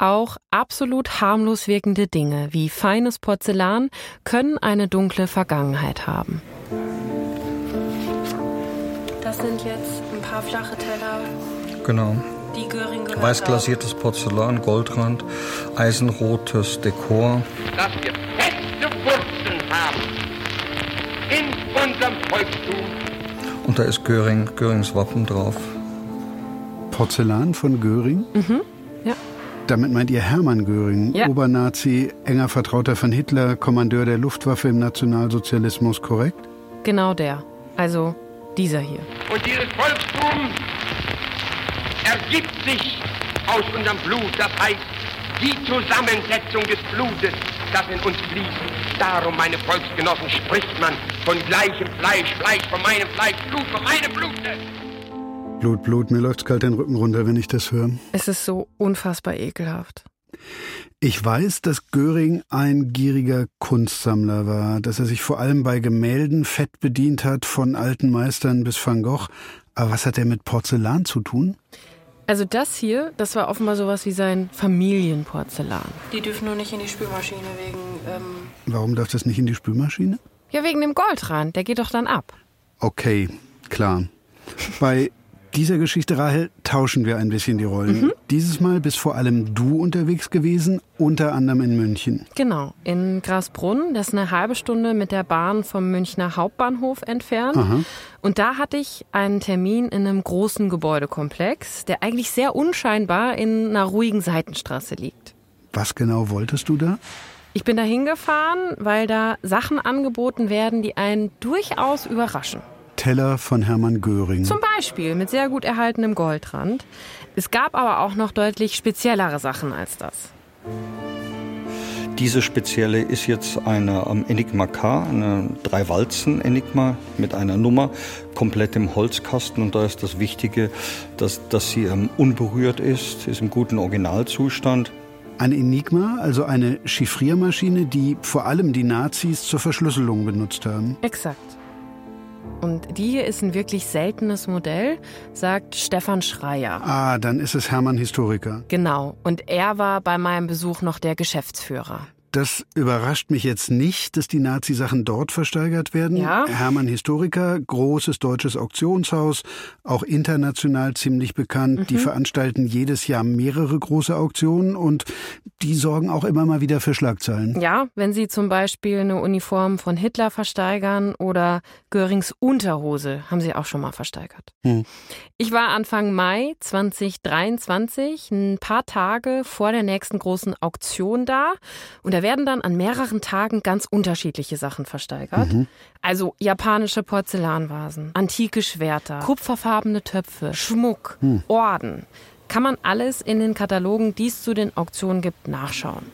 Auch absolut harmlos wirkende Dinge wie feines Porzellan können eine dunkle Vergangenheit haben. Das sind jetzt ein paar flache Teller. Genau. Die Göring gehört Weiß glasiertes Porzellan, Goldrand, eisenrotes Dekor. dass wir feste Wurzeln haben in unserem Volkstum. Und da ist Göring, Görings Wappen drauf. Porzellan von Göring? Mhm. Damit meint ihr Hermann Göring, Ja. Obernazi, enger Vertrauter von Hitler, Kommandeur der Luftwaffe im Nationalsozialismus, korrekt? Genau der. Also dieser hier. Und dieses Volkstum ergibt sich aus unserem Blut. Das heißt, die Zusammensetzung des Blutes, das in uns fließt. Darum, meine Volksgenossen, spricht man von gleichem Fleisch, Fleisch von meinem Fleisch, Blut von meinem Blute. Blut, Blut, mir läuft's kalt den Rücken runter, wenn ich das höre. Es ist so unfassbar ekelhaft. Ich weiß, dass Göring ein gieriger Kunstsammler war, dass er sich vor allem bei Gemälden fett bedient hat, von alten Meistern bis Van Gogh. Aber was hat er mit Porzellan zu tun? Also das hier, das war offenbar sowas wie sein Familienporzellan. Die dürfen nur nicht in die Spülmaschine wegen. Ähm, Warum darf das nicht in die Spülmaschine? Ja, wegen dem Goldrand. Der geht doch dann ab. Okay, klar. Bei dieser Geschichte, Rahel, tauschen wir ein bisschen die Rollen. Dieses Mal bist vor allem du unterwegs gewesen, unter anderem in München. Genau, in Grasbrunn. Das ist eine halbe Stunde mit der Bahn vom Münchner Hauptbahnhof entfernt. Aha. Und da hatte ich einen Termin in einem großen Gebäudekomplex, der eigentlich sehr unscheinbar in einer ruhigen Seitenstraße liegt. Was genau wolltest du da? Ich bin da hingefahren, weil da Sachen angeboten werden, die einen durchaus überraschen. Teller von Hermann Göring. Zum Beispiel mit sehr gut erhaltenem Goldrand. Es gab aber auch noch deutlich speziellere Sachen als das. Diese spezielle ist jetzt eine ähm, Enigma K, eine drei Walzen Enigma mit einer Nummer, komplett im Holzkasten. Und da ist das Wichtige, dass, dass sie ähm, unberührt ist, ist im guten Originalzustand. Ein Enigma, also eine Chiffriermaschine, die vor allem die Nazis zur Verschlüsselung benutzt haben. Exakt. Und die hier ist ein wirklich seltenes Modell, sagt Stefan Schreier. Ah, dann ist es Hermann Historiker. Genau. Und er war bei meinem Besuch noch der Geschäftsführer. Das überrascht mich jetzt nicht, dass die Nazi-Sachen dort versteigert werden. Ja. Hermann Historiker, großes deutsches Auktionshaus, auch international ziemlich bekannt. Die veranstalten jedes Jahr mehrere große Auktionen und die sorgen auch immer mal wieder für Schlagzeilen. Ja, wenn sie zum Beispiel eine Uniform von Hitler versteigern oder Görings Unterhose, haben sie auch schon mal versteigert. Hm. Ich war Anfang Mai 2023, ein paar Tage vor der nächsten großen Auktion da. Und da werden dann an mehreren Tagen ganz unterschiedliche Sachen versteigert. Also japanische Porzellanvasen, antike Schwerter, kupferfarbene Töpfe, Schmuck, Orden. Kann man alles in den Katalogen, die es zu den Auktionen gibt, nachschauen.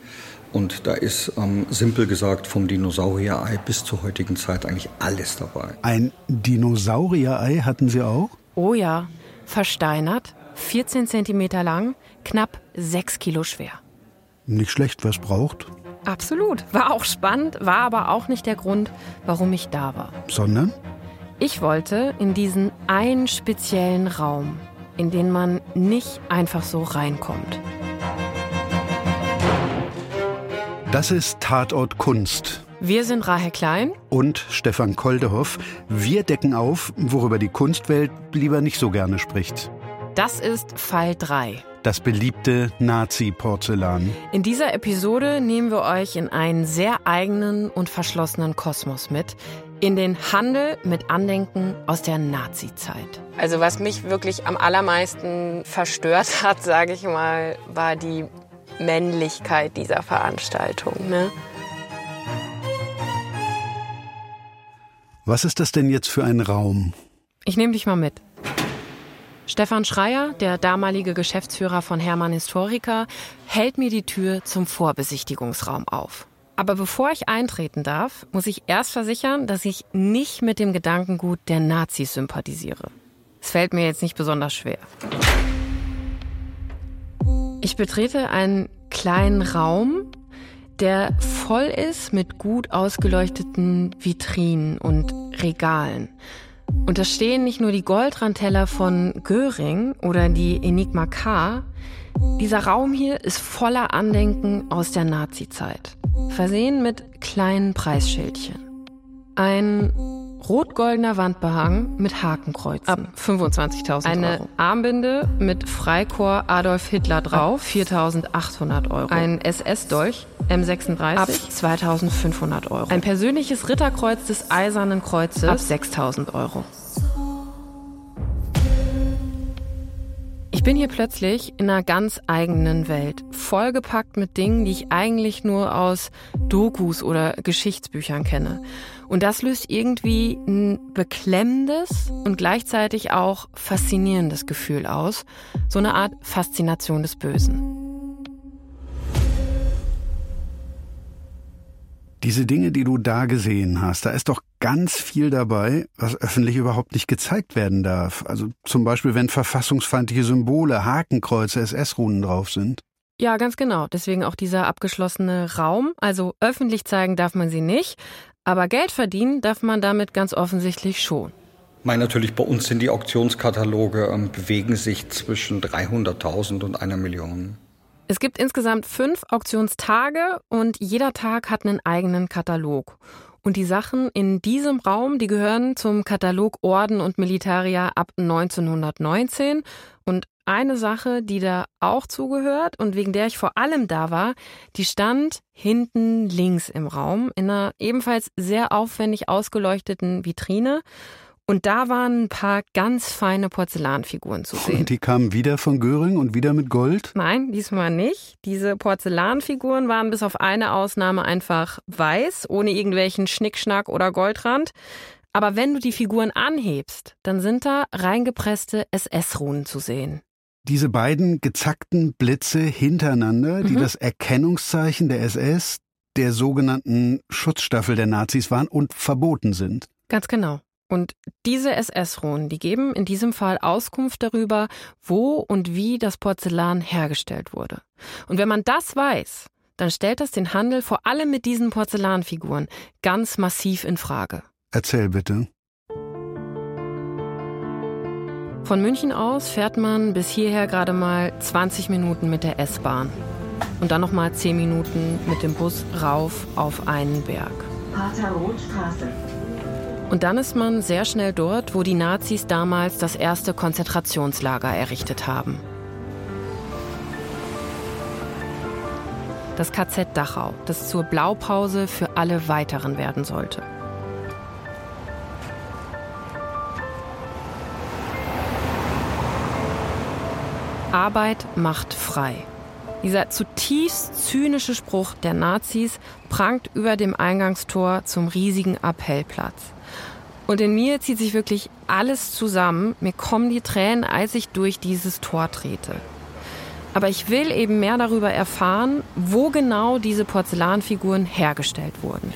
Und da ist, ähm, simpel gesagt, vom Dinosaurier-Ei bis zur heutigen Zeit eigentlich alles dabei. Ein Dinosaurier-Ei hatten sie auch? Oh ja, versteinert, 14 Zentimeter lang, knapp 6 Kilo schwer. Nicht schlecht, was braucht. Absolut. War auch spannend, war aber auch nicht der Grund, warum ich da war. Sondern? Ich wollte in diesen einen speziellen Raum, in den man nicht einfach so reinkommt. Das ist Tatort Kunst. Wir sind Rahel Klein. Und Stefan Koldehoff. Wir decken auf, worüber die Kunstwelt lieber nicht so gerne spricht. Das ist Fall 3. Das beliebte Nazi-Porzellan. In dieser Episode nehmen wir euch in einen sehr eigenen und verschlossenen Kosmos mit. In den Handel mit Andenken aus der Nazi-Zeit. also, was mich wirklich am allermeisten verstört hat, sage ich mal, war die Männlichkeit dieser Veranstaltung. Ne? Was ist das denn jetzt für ein Raum? Ich nehme dich mal mit. Stefan Schreier, der damalige Geschäftsführer von Hermann Historiker, hält mir die Tür zum Vorbesichtigungsraum auf. Aber bevor ich eintreten darf, muss ich erst versichern, dass ich nicht mit dem Gedankengut der Nazis sympathisiere. Es fällt mir jetzt nicht besonders schwer. Ich betrete einen kleinen Raum, der voll ist mit gut ausgeleuchteten Vitrinen und Regalen. Und da stehen nicht nur die Goldrandteller von Göring oder die Enigma K. Dieser Raum hier ist voller Andenken aus der Nazizeit, versehen mit kleinen Preisschildchen. Ein rot-goldener Wandbehang mit Hakenkreuzen ab 25.000 Euro. Eine Armbinde mit Freikorps Adolf Hitler drauf 4.800 Euro. Ein SS-Dolch M36 ab 2.500 Euro. Ein persönliches Ritterkreuz des Eisernen Kreuzes ab 6.000 Euro. Ich bin hier plötzlich in einer ganz eigenen Welt, vollgepackt mit Dingen, die ich eigentlich nur aus Dokus oder Geschichtsbüchern kenne. Und das löst irgendwie ein beklemmendes und gleichzeitig auch faszinierendes Gefühl aus, so eine Art Faszination des Bösen. Diese Dinge, die du da gesehen hast, da ist doch ganz viel dabei, was öffentlich überhaupt nicht gezeigt werden darf. Also zum Beispiel, wenn verfassungsfeindliche Symbole, Hakenkreuze, SS-Runen drauf sind. Ja, ganz genau. Deswegen auch dieser abgeschlossene Raum. Also öffentlich zeigen darf man sie nicht, aber Geld verdienen darf man damit ganz offensichtlich schon. Meine natürlich, bei uns sind die Auktionskataloge ähm, bewegen sich zwischen 300.000 und einer Million. Es gibt insgesamt fünf Auktionstage und jeder Tag hat einen eigenen Katalog. Und die Sachen in diesem Raum, die gehören zum Katalog Orden und Militaria ab 1919. Eine Sache, die da auch zugehört und wegen der ich vor allem da war, die stand hinten links im Raum in einer ebenfalls sehr aufwendig ausgeleuchteten Vitrine. Und da waren ein paar ganz feine Porzellanfiguren zu sehen. Und die kamen wieder von Göring und wieder mit Gold? Nein, diesmal nicht. Diese Porzellanfiguren waren bis auf eine Ausnahme einfach weiß, ohne irgendwelchen Schnickschnack oder Goldrand. Aber wenn du die Figuren anhebst, dann sind da reingepresste SS-Runen zu sehen. Diese beiden gezackten Blitze hintereinander, die mhm. das Erkennungszeichen der SS, der sogenannten Schutzstaffel der Nazis waren und verboten sind. Ganz genau. Und diese SS-Runen, die geben in diesem Fall Auskunft darüber, wo und wie das Porzellan hergestellt wurde. Und wenn man das weiß, dann stellt das den Handel vor allem mit diesen Porzellanfiguren ganz massiv in Frage. Erzähl bitte. Von München aus fährt man bis hierher gerade mal 20 Minuten mit der S-Bahn. Und dann nochmal 10 Minuten mit dem Bus rauf auf einen Berg. Und dann ist man sehr schnell dort, wo die Nazis damals das erste Konzentrationslager errichtet haben. Das KZ Dachau, das zur Blaupause für alle weiteren werden sollte. Arbeit macht frei. Dieser zutiefst zynische Spruch der Nazis prangt über dem Eingangstor zum riesigen Appellplatz. Und in mir zieht sich wirklich alles zusammen. Mir kommen die Tränen, als ich durch dieses Tor trete. Aber ich will eben mehr darüber erfahren, wo genau diese Porzellanfiguren hergestellt wurden.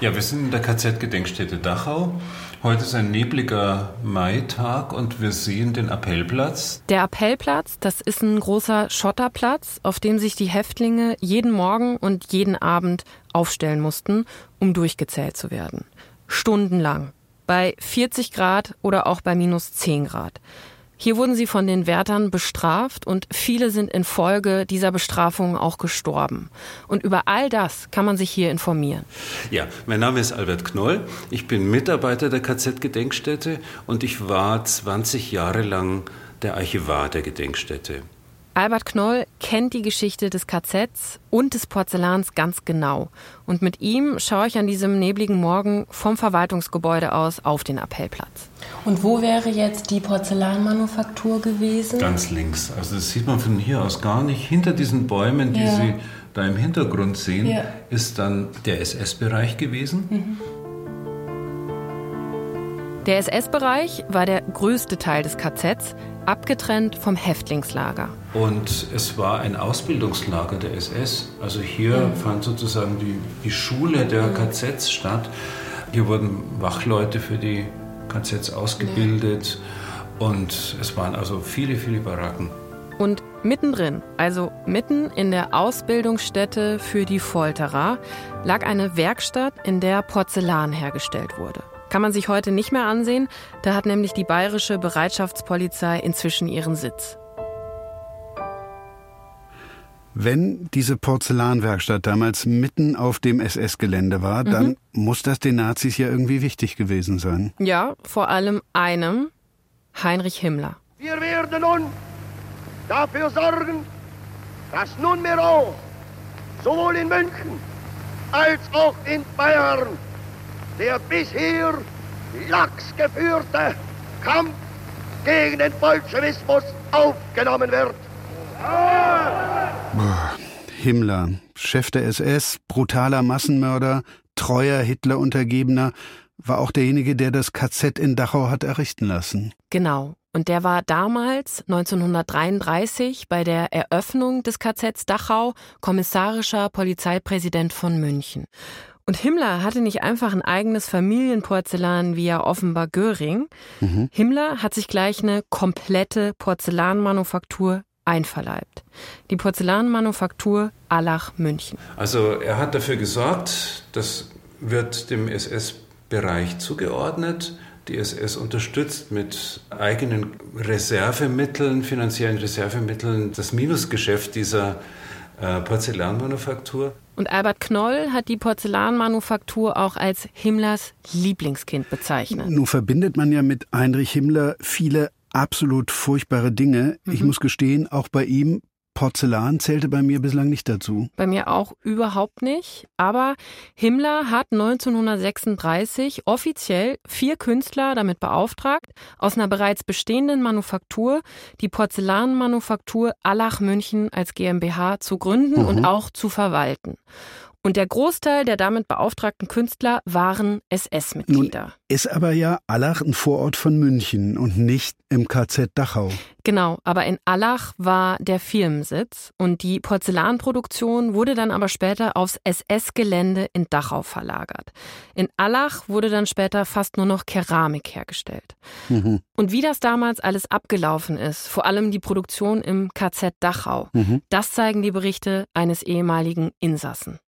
Ja, wir sind in der KZ-Gedenkstätte Dachau. Heute ist ein nebliger Maitag und wir sehen den Appellplatz. Der Appellplatz, das ist ein großer Schotterplatz, auf dem sich die Häftlinge jeden Morgen und jeden Abend aufstellen mussten, um durchgezählt zu werden. Stundenlang bei 40 Grad oder auch bei minus 10 Grad. Hier wurden sie von den Wärtern bestraft und viele sind infolge dieser Bestrafungen auch gestorben. Und über all das kann man sich hier informieren. Ja, mein Name ist Albert Knoll. Ich bin Mitarbeiter der KZ-Gedenkstätte und ich war 20 Jahre lang der Archivar der Gedenkstätte. Albert Knoll kennt die Geschichte des KZs und des Porzellans ganz genau. Und mit ihm schaue ich an diesem nebligen Morgen vom Verwaltungsgebäude aus auf den Appellplatz. Und wo wäre jetzt die Porzellanmanufaktur gewesen? Ganz links. Also das sieht man von hier aus gar nicht. Hinter diesen Bäumen, die ja. Sie da im Hintergrund sehen, ja. ist dann der SS-Bereich gewesen. Mhm. Der SS-Bereich war der größte Teil des KZs, abgetrennt vom Häftlingslager. Und es war ein Ausbildungslager der SS. Also hier mhm. fand sozusagen die, die Schule der. KZs statt. Hier wurden Wachleute für die KZs ausgebildet. Mhm. Und es waren also viele, viele Baracken. Und mittendrin, also mitten in der Ausbildungsstätte für die Folterer, lag eine Werkstatt, in der Porzellan hergestellt wurde. Kann man sich heute nicht mehr ansehen, da hat nämlich die bayerische Bereitschaftspolizei inzwischen ihren Sitz. Wenn diese Porzellanwerkstatt damals mitten auf dem SS-Gelände war, mhm. dann muss das den Nazis ja irgendwie wichtig gewesen sein. Ja, vor allem einem, Heinrich Himmler. Wir werden nun dafür sorgen, dass nunmehr auch sowohl in München als auch in Bayern der bisher lax geführte Kampf gegen den Bolschewismus aufgenommen wird. Himmler, Chef der SS, brutaler Massenmörder, treuer Hitler-Untergebener, war auch derjenige, der das KZ in Dachau hat errichten lassen. Genau. Und der war damals, 1933, bei der Eröffnung des KZs Dachau kommissarischer Polizeipräsident von München. Und Himmler hatte nicht einfach ein eigenes Familienporzellan wie ja offenbar Göring. Mhm. Himmler hat sich gleich eine komplette Porzellanmanufaktur einverleibt. Die Porzellanmanufaktur Allach München. Also er hat dafür gesorgt, das wird dem SS-Bereich zugeordnet. Die SS unterstützt mit eigenen Reservemitteln, finanziellen Reservemitteln, das Minusgeschäft dieser Porzellanmanufaktur. Und Albert Knoll hat die Porzellanmanufaktur auch als Himmlers Lieblingskind bezeichnet. Nun verbindet man ja mit Heinrich Himmler viele absolut furchtbare Dinge. Mhm. Ich muss gestehen, auch bei ihm Porzellan zählte bei mir bislang nicht dazu. Bei mir auch überhaupt nicht. Aber Himmler hat 1936 offiziell vier Künstler damit beauftragt, aus einer bereits bestehenden Manufaktur die Porzellanmanufaktur Allach München als GmbH zu gründen mhm. und auch zu verwalten. Und der Großteil der damit beauftragten Künstler waren SS-Mitglieder. Ist aber ja Allach ein Vorort von München und nicht im KZ Dachau. Genau, aber in Allach war der Firmensitz und die Porzellanproduktion wurde dann aber später aufs SS-Gelände in Dachau verlagert. In Allach wurde dann später fast nur noch Keramik hergestellt. Mhm. Und wie das damals alles abgelaufen ist, vor allem die Produktion im KZ Dachau, mhm. das zeigen die Berichte eines ehemaligen Insassen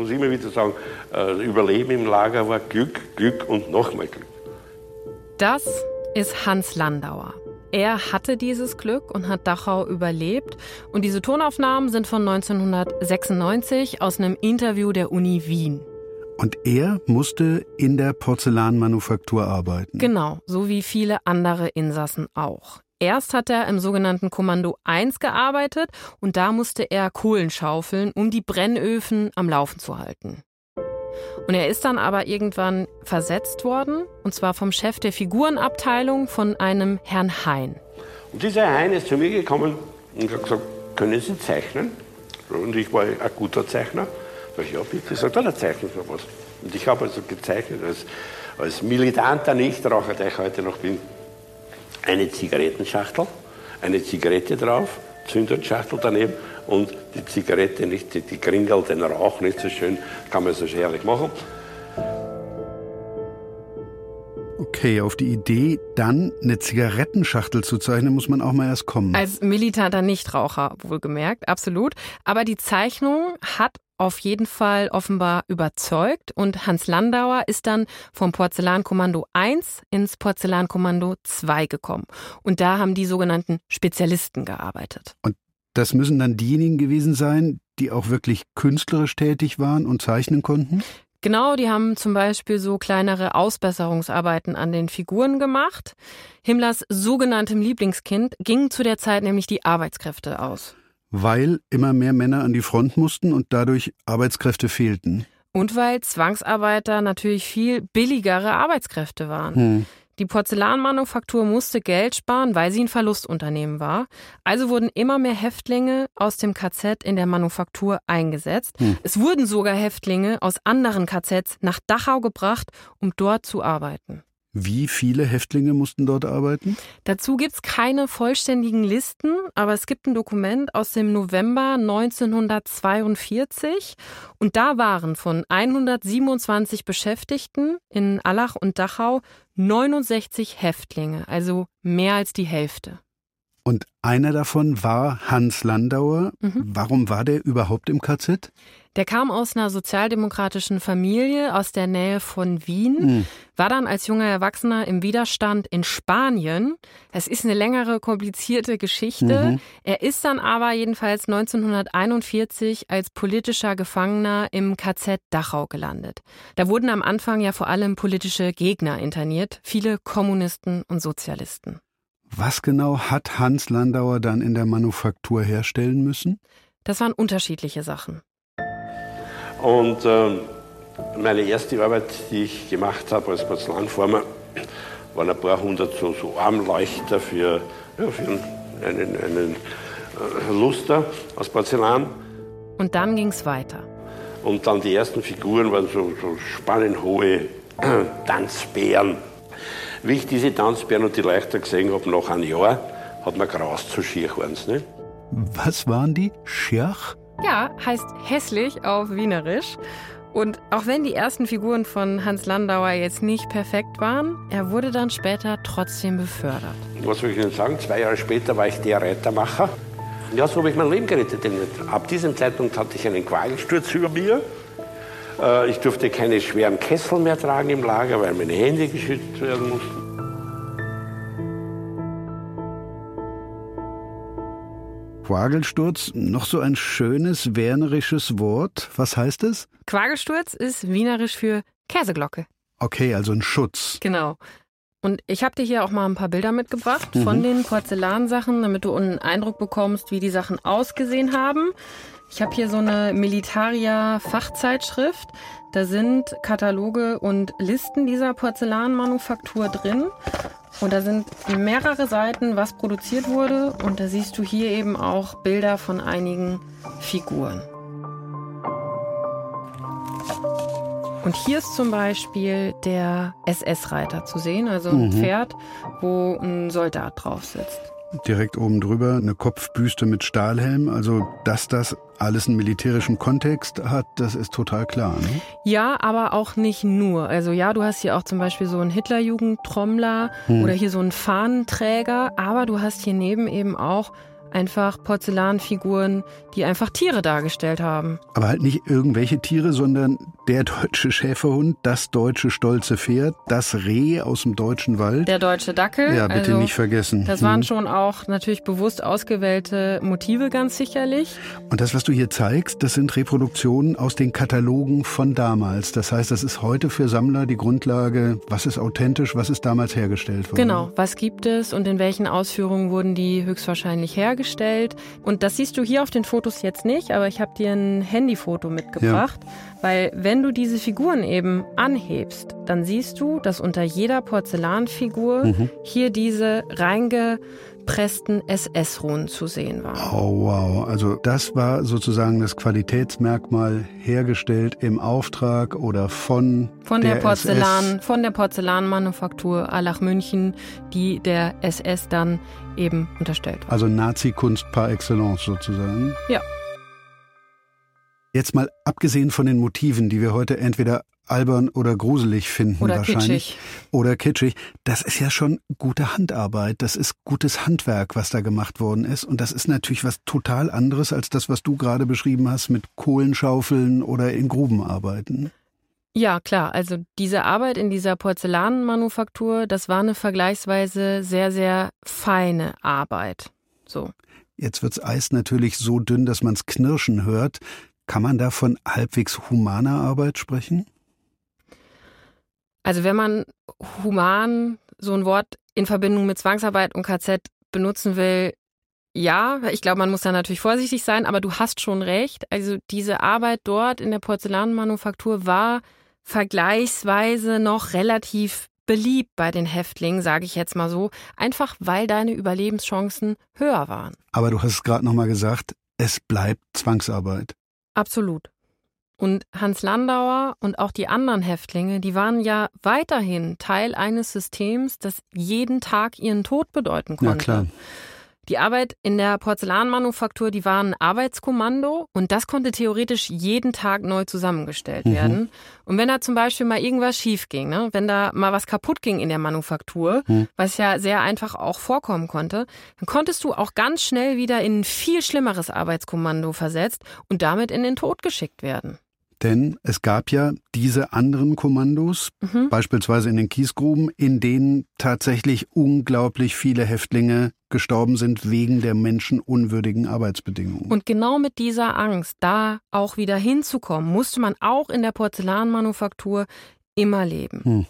muss immer wieder sagen, äh, Überleben im Lager war Glück, Glück und nochmal Glück. Das ist Hans Landauer. Er hatte dieses Glück und hat Dachau überlebt. Und diese Tonaufnahmen sind von 1996 aus einem Interview der Uni Wien. Und er musste in der Porzellanmanufaktur arbeiten. Genau, so wie viele andere Insassen auch. Erst hat er im sogenannten Kommando 1 gearbeitet und da musste er Kohlen schaufeln, um die Brennöfen am Laufen zu halten. Und er ist dann aber irgendwann versetzt worden, und zwar vom Chef der Figurenabteilung von einem Herrn Hein. Und dieser Hein ist zu mir gekommen und hat gesagt, können Sie zeichnen? Und ich war ein guter Zeichner. Sag ich, ja bitte, sagt er, zeichnen Sie was. Und ich habe also gezeichnet als, als militanter Nichtraucher, der ich heute noch bin, eine Zigarettenschachtel, eine Zigarette drauf, Zündholzschachtel daneben und die Zigarette nicht, die, die Kringel, den Rauch nicht so schön, kann man so herrlich machen. Okay, auf die Idee, dann eine Zigarettenschachtel zu zeichnen, muss man auch mal erst kommen. Als militanter Nichtraucher, wohlgemerkt, absolut. Aber die Zeichnung hat auf jeden Fall offenbar überzeugt und Hans Landauer ist dann vom Porzellankommando 1 ins Porzellankommando 2 gekommen. Und da haben die sogenannten Spezialisten gearbeitet. Und das müssen dann diejenigen gewesen sein, die auch wirklich künstlerisch tätig waren und zeichnen konnten? Genau, die haben zum Beispiel so kleinere Ausbesserungsarbeiten an den Figuren gemacht. Himmlers sogenanntem Lieblingskind gingen zu der Zeit nämlich die Arbeitskräfte aus weil immer mehr Männer an die Front mussten und dadurch Arbeitskräfte fehlten. Und weil Zwangsarbeiter natürlich viel billigere Arbeitskräfte waren. Hm. Die Porzellanmanufaktur musste Geld sparen, weil sie ein Verlustunternehmen war. Also wurden immer mehr Häftlinge aus dem KZ in der Manufaktur eingesetzt. Hm. Es wurden sogar Häftlinge aus anderen KZs nach Dachau gebracht, um dort zu arbeiten. Wie viele Häftlinge mussten dort arbeiten? Dazu gibt es keine vollständigen Listen, aber es gibt ein Dokument aus dem November 1942 und da waren von 127 Beschäftigten in Allach und Dachau 69 Häftlinge, also mehr als die Hälfte. Und einer davon war Hans Landauer. Mhm. Warum war der überhaupt im KZ? Der kam aus einer sozialdemokratischen Familie aus der Nähe von Wien, mhm. war dann als junger Erwachsener im Widerstand in Spanien. Es ist eine längere, komplizierte Geschichte. Mhm. Er ist dann aber jedenfalls 1941 als politischer Gefangener im KZ Dachau gelandet. Da wurden am Anfang ja vor allem politische Gegner interniert, viele Kommunisten und Sozialisten. Was genau hat Hans Landauer dann in der Manufaktur herstellen müssen? Das waren unterschiedliche Sachen. Und äh, meine erste Arbeit, die ich gemacht habe als Porzellanformer, waren ein paar hundert so, so Armleuchter für, ja, für einen, einen äh, Luster aus Porzellan. Und dann ging es weiter. Und dann die ersten Figuren waren so, so spannenhohe Tanzbären. Wie ich diese Tanzbären und die Leuchter gesehen habe, nach einem Jahr, hat man graus zu Schierhorns. Ne? Was waren die? Schirch? Ja, heißt hässlich auf Wienerisch. Und auch wenn die ersten Figuren von Hans Landauer jetzt nicht perfekt waren, er wurde dann später trotzdem befördert. Was soll ich Ihnen sagen? Zwei Jahre später war ich der Reitermacher. Ja, so habe ich mein Leben gerettet. Ab diesem Zeitpunkt hatte ich einen Qualensturz über mir. Äh, ich durfte keine schweren Kessel mehr tragen im Lager, weil meine Hände geschützt werden mussten. Quagelsturz, noch so ein schönes wernerisches Wort. Was heißt es? Quagelsturz ist wienerisch für Käseglocke. Okay, also ein Schutz. Genau. Und ich habe dir hier auch mal ein paar Bilder mitgebracht mhm. von den Porzellansachen, damit du einen Eindruck bekommst, wie die Sachen ausgesehen haben. Ich habe hier so eine Militaria-Fachzeitschrift. Da sind Kataloge und Listen dieser Porzellanmanufaktur drin. Und da sind mehrere Seiten, was produziert wurde. Und da siehst du hier eben auch Bilder von einigen Figuren. Und hier ist zum Beispiel der SS-Reiter zu sehen, also ein mhm. Pferd, wo ein Soldat drauf sitzt. Direkt oben drüber eine Kopfbüste mit Stahlhelm. Also, dass das alles einen militärischen Kontext hat, das ist total klar. Ne? Ja, aber auch nicht nur. Also ja, du hast hier auch zum Beispiel so einen Hitlerjugendtrommler hm. oder hier so einen Fahnenträger, aber du hast hier neben eben auch einfach Porzellanfiguren, die einfach Tiere dargestellt haben. Aber halt nicht irgendwelche Tiere, sondern der deutsche Schäferhund, das deutsche stolze Pferd, das Reh aus dem deutschen Wald. Der deutsche Dackel. Ja, bitte also, nicht vergessen. Das waren hm. schon auch natürlich bewusst ausgewählte Motive ganz sicherlich. Und das, was du hier zeigst, das sind Reproduktionen aus den Katalogen von damals. Das heißt, das ist heute für Sammler die Grundlage, was ist authentisch, was ist damals hergestellt worden. Genau, was gibt es und in welchen Ausführungen wurden die höchstwahrscheinlich hergestellt. Und das siehst du hier auf den Fotos jetzt nicht, aber ich habe dir ein Handyfoto mitgebracht. Ja. Weil wenn du diese Figuren eben anhebst, dann siehst du, dass unter jeder Porzellanfigur mhm. hier diese reingepressten SS-Runen zu sehen waren. Oh wow, also das war sozusagen das Qualitätsmerkmal hergestellt im Auftrag oder von von der, der Porzellan SS. von der Porzellanmanufaktur Allach München, die der SS dann eben unterstellt war. Also Nazi-Kunst par excellence sozusagen. Ja. Jetzt mal abgesehen von den Motiven, die wir heute entweder albern oder gruselig finden oder wahrscheinlich kitschig. oder kitschig, das ist ja schon gute Handarbeit, das ist gutes Handwerk, was da gemacht worden ist und das ist natürlich was total anderes als das, was du gerade beschrieben hast mit Kohlenschaufeln oder in Gruben arbeiten. Ja, klar. Also diese Arbeit in dieser Porzellanmanufaktur, das war eine vergleichsweise sehr, sehr feine Arbeit. So. Jetzt wirds Eis natürlich so dünn, dass man's knirschen hört. Kann man da von halbwegs humaner Arbeit sprechen? Also wenn man human so ein Wort in Verbindung mit Zwangsarbeit und KZ benutzen will, ja, ich glaube, man muss da natürlich vorsichtig sein, aber du hast schon recht. Also diese Arbeit dort in der Porzellanmanufaktur war vergleichsweise noch relativ beliebt bei den Häftlingen, sage ich jetzt mal so, einfach weil deine Überlebenschancen höher waren. Aber du hast es gerade noch mal gesagt, es bleibt Zwangsarbeit. Absolut. Und Hans Landauer und auch die anderen Häftlinge, die waren ja weiterhin Teil eines Systems, das jeden Tag ihren Tod bedeuten konnte. Ja, klar. Die Arbeit in der Porzellanmanufaktur, die war ein Arbeitskommando und das konnte theoretisch jeden Tag neu zusammengestellt mhm. werden. Und wenn da zum Beispiel mal irgendwas schief ging, ne, wenn da mal was kaputt ging in der Manufaktur, mhm. was ja sehr einfach auch vorkommen konnte, dann konntest du auch ganz schnell wieder in ein viel schlimmeres Arbeitskommando versetzt und damit in den Tod geschickt werden. Denn es gab ja diese anderen Kommandos, mhm. beispielsweise in den Kiesgruben, in denen tatsächlich unglaublich viele Häftlinge gestorben sind wegen der menschenunwürdigen Arbeitsbedingungen. Und genau mit dieser Angst, da auch wieder hinzukommen, musste man auch in der Porzellanmanufaktur immer leben. Hm.